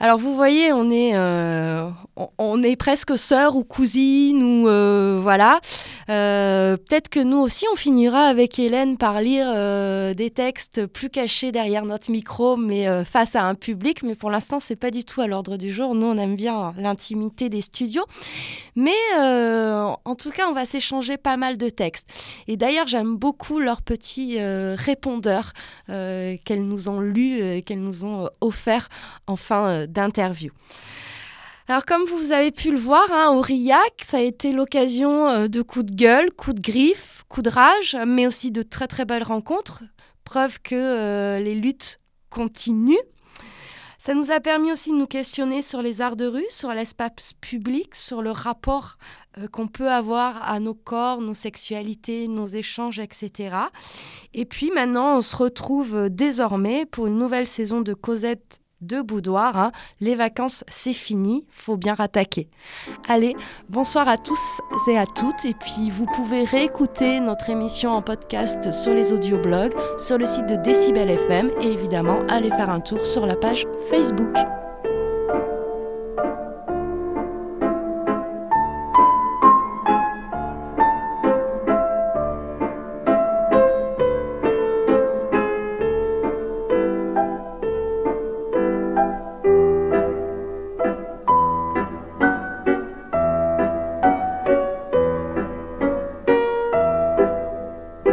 Alors vous voyez, on est, euh, on, est presque sœurs ou cousines ou euh, voilà. Euh, Peut-être que nous aussi on finira avec Hélène par lire euh, des textes plus cachés derrière notre micro, mais face à un public. Mais pour l'instant c'est pas du tout à l'ordre du jour. Nous on aime bien l'intimité des studios, mais en tout cas on va s'échanger pas mal de textes. Et d'ailleurs j'aime beaucoup leurs petits répondeurs qu'elles nous ont lus, euh, qu'elles nous ont offerts en fin d'interview. Alors comme vous avez pu le voir, hein, Aurillac, ça a été l'occasion euh, de coups de gueule, coups de griffe, coups de rage, mais aussi de très très belles rencontres. Preuve que euh, les luttes continuent. Ça nous a permis aussi de nous questionner sur les arts de rue, sur l'espace public, sur le rapport euh, qu'on peut avoir à nos corps, nos sexualités, nos échanges, etc. Et puis maintenant, on se retrouve désormais pour une nouvelle saison de Cosette de boudoir. hein. Les vacances, c'est fini, faut bien rattaquer. Allez, bonsoir à tous et à toutes. Et puis, vous pouvez réécouter notre émission en podcast sur les audioblogs, sur le site de Décibel FM et évidemment, aller faire un tour sur la page Facebook.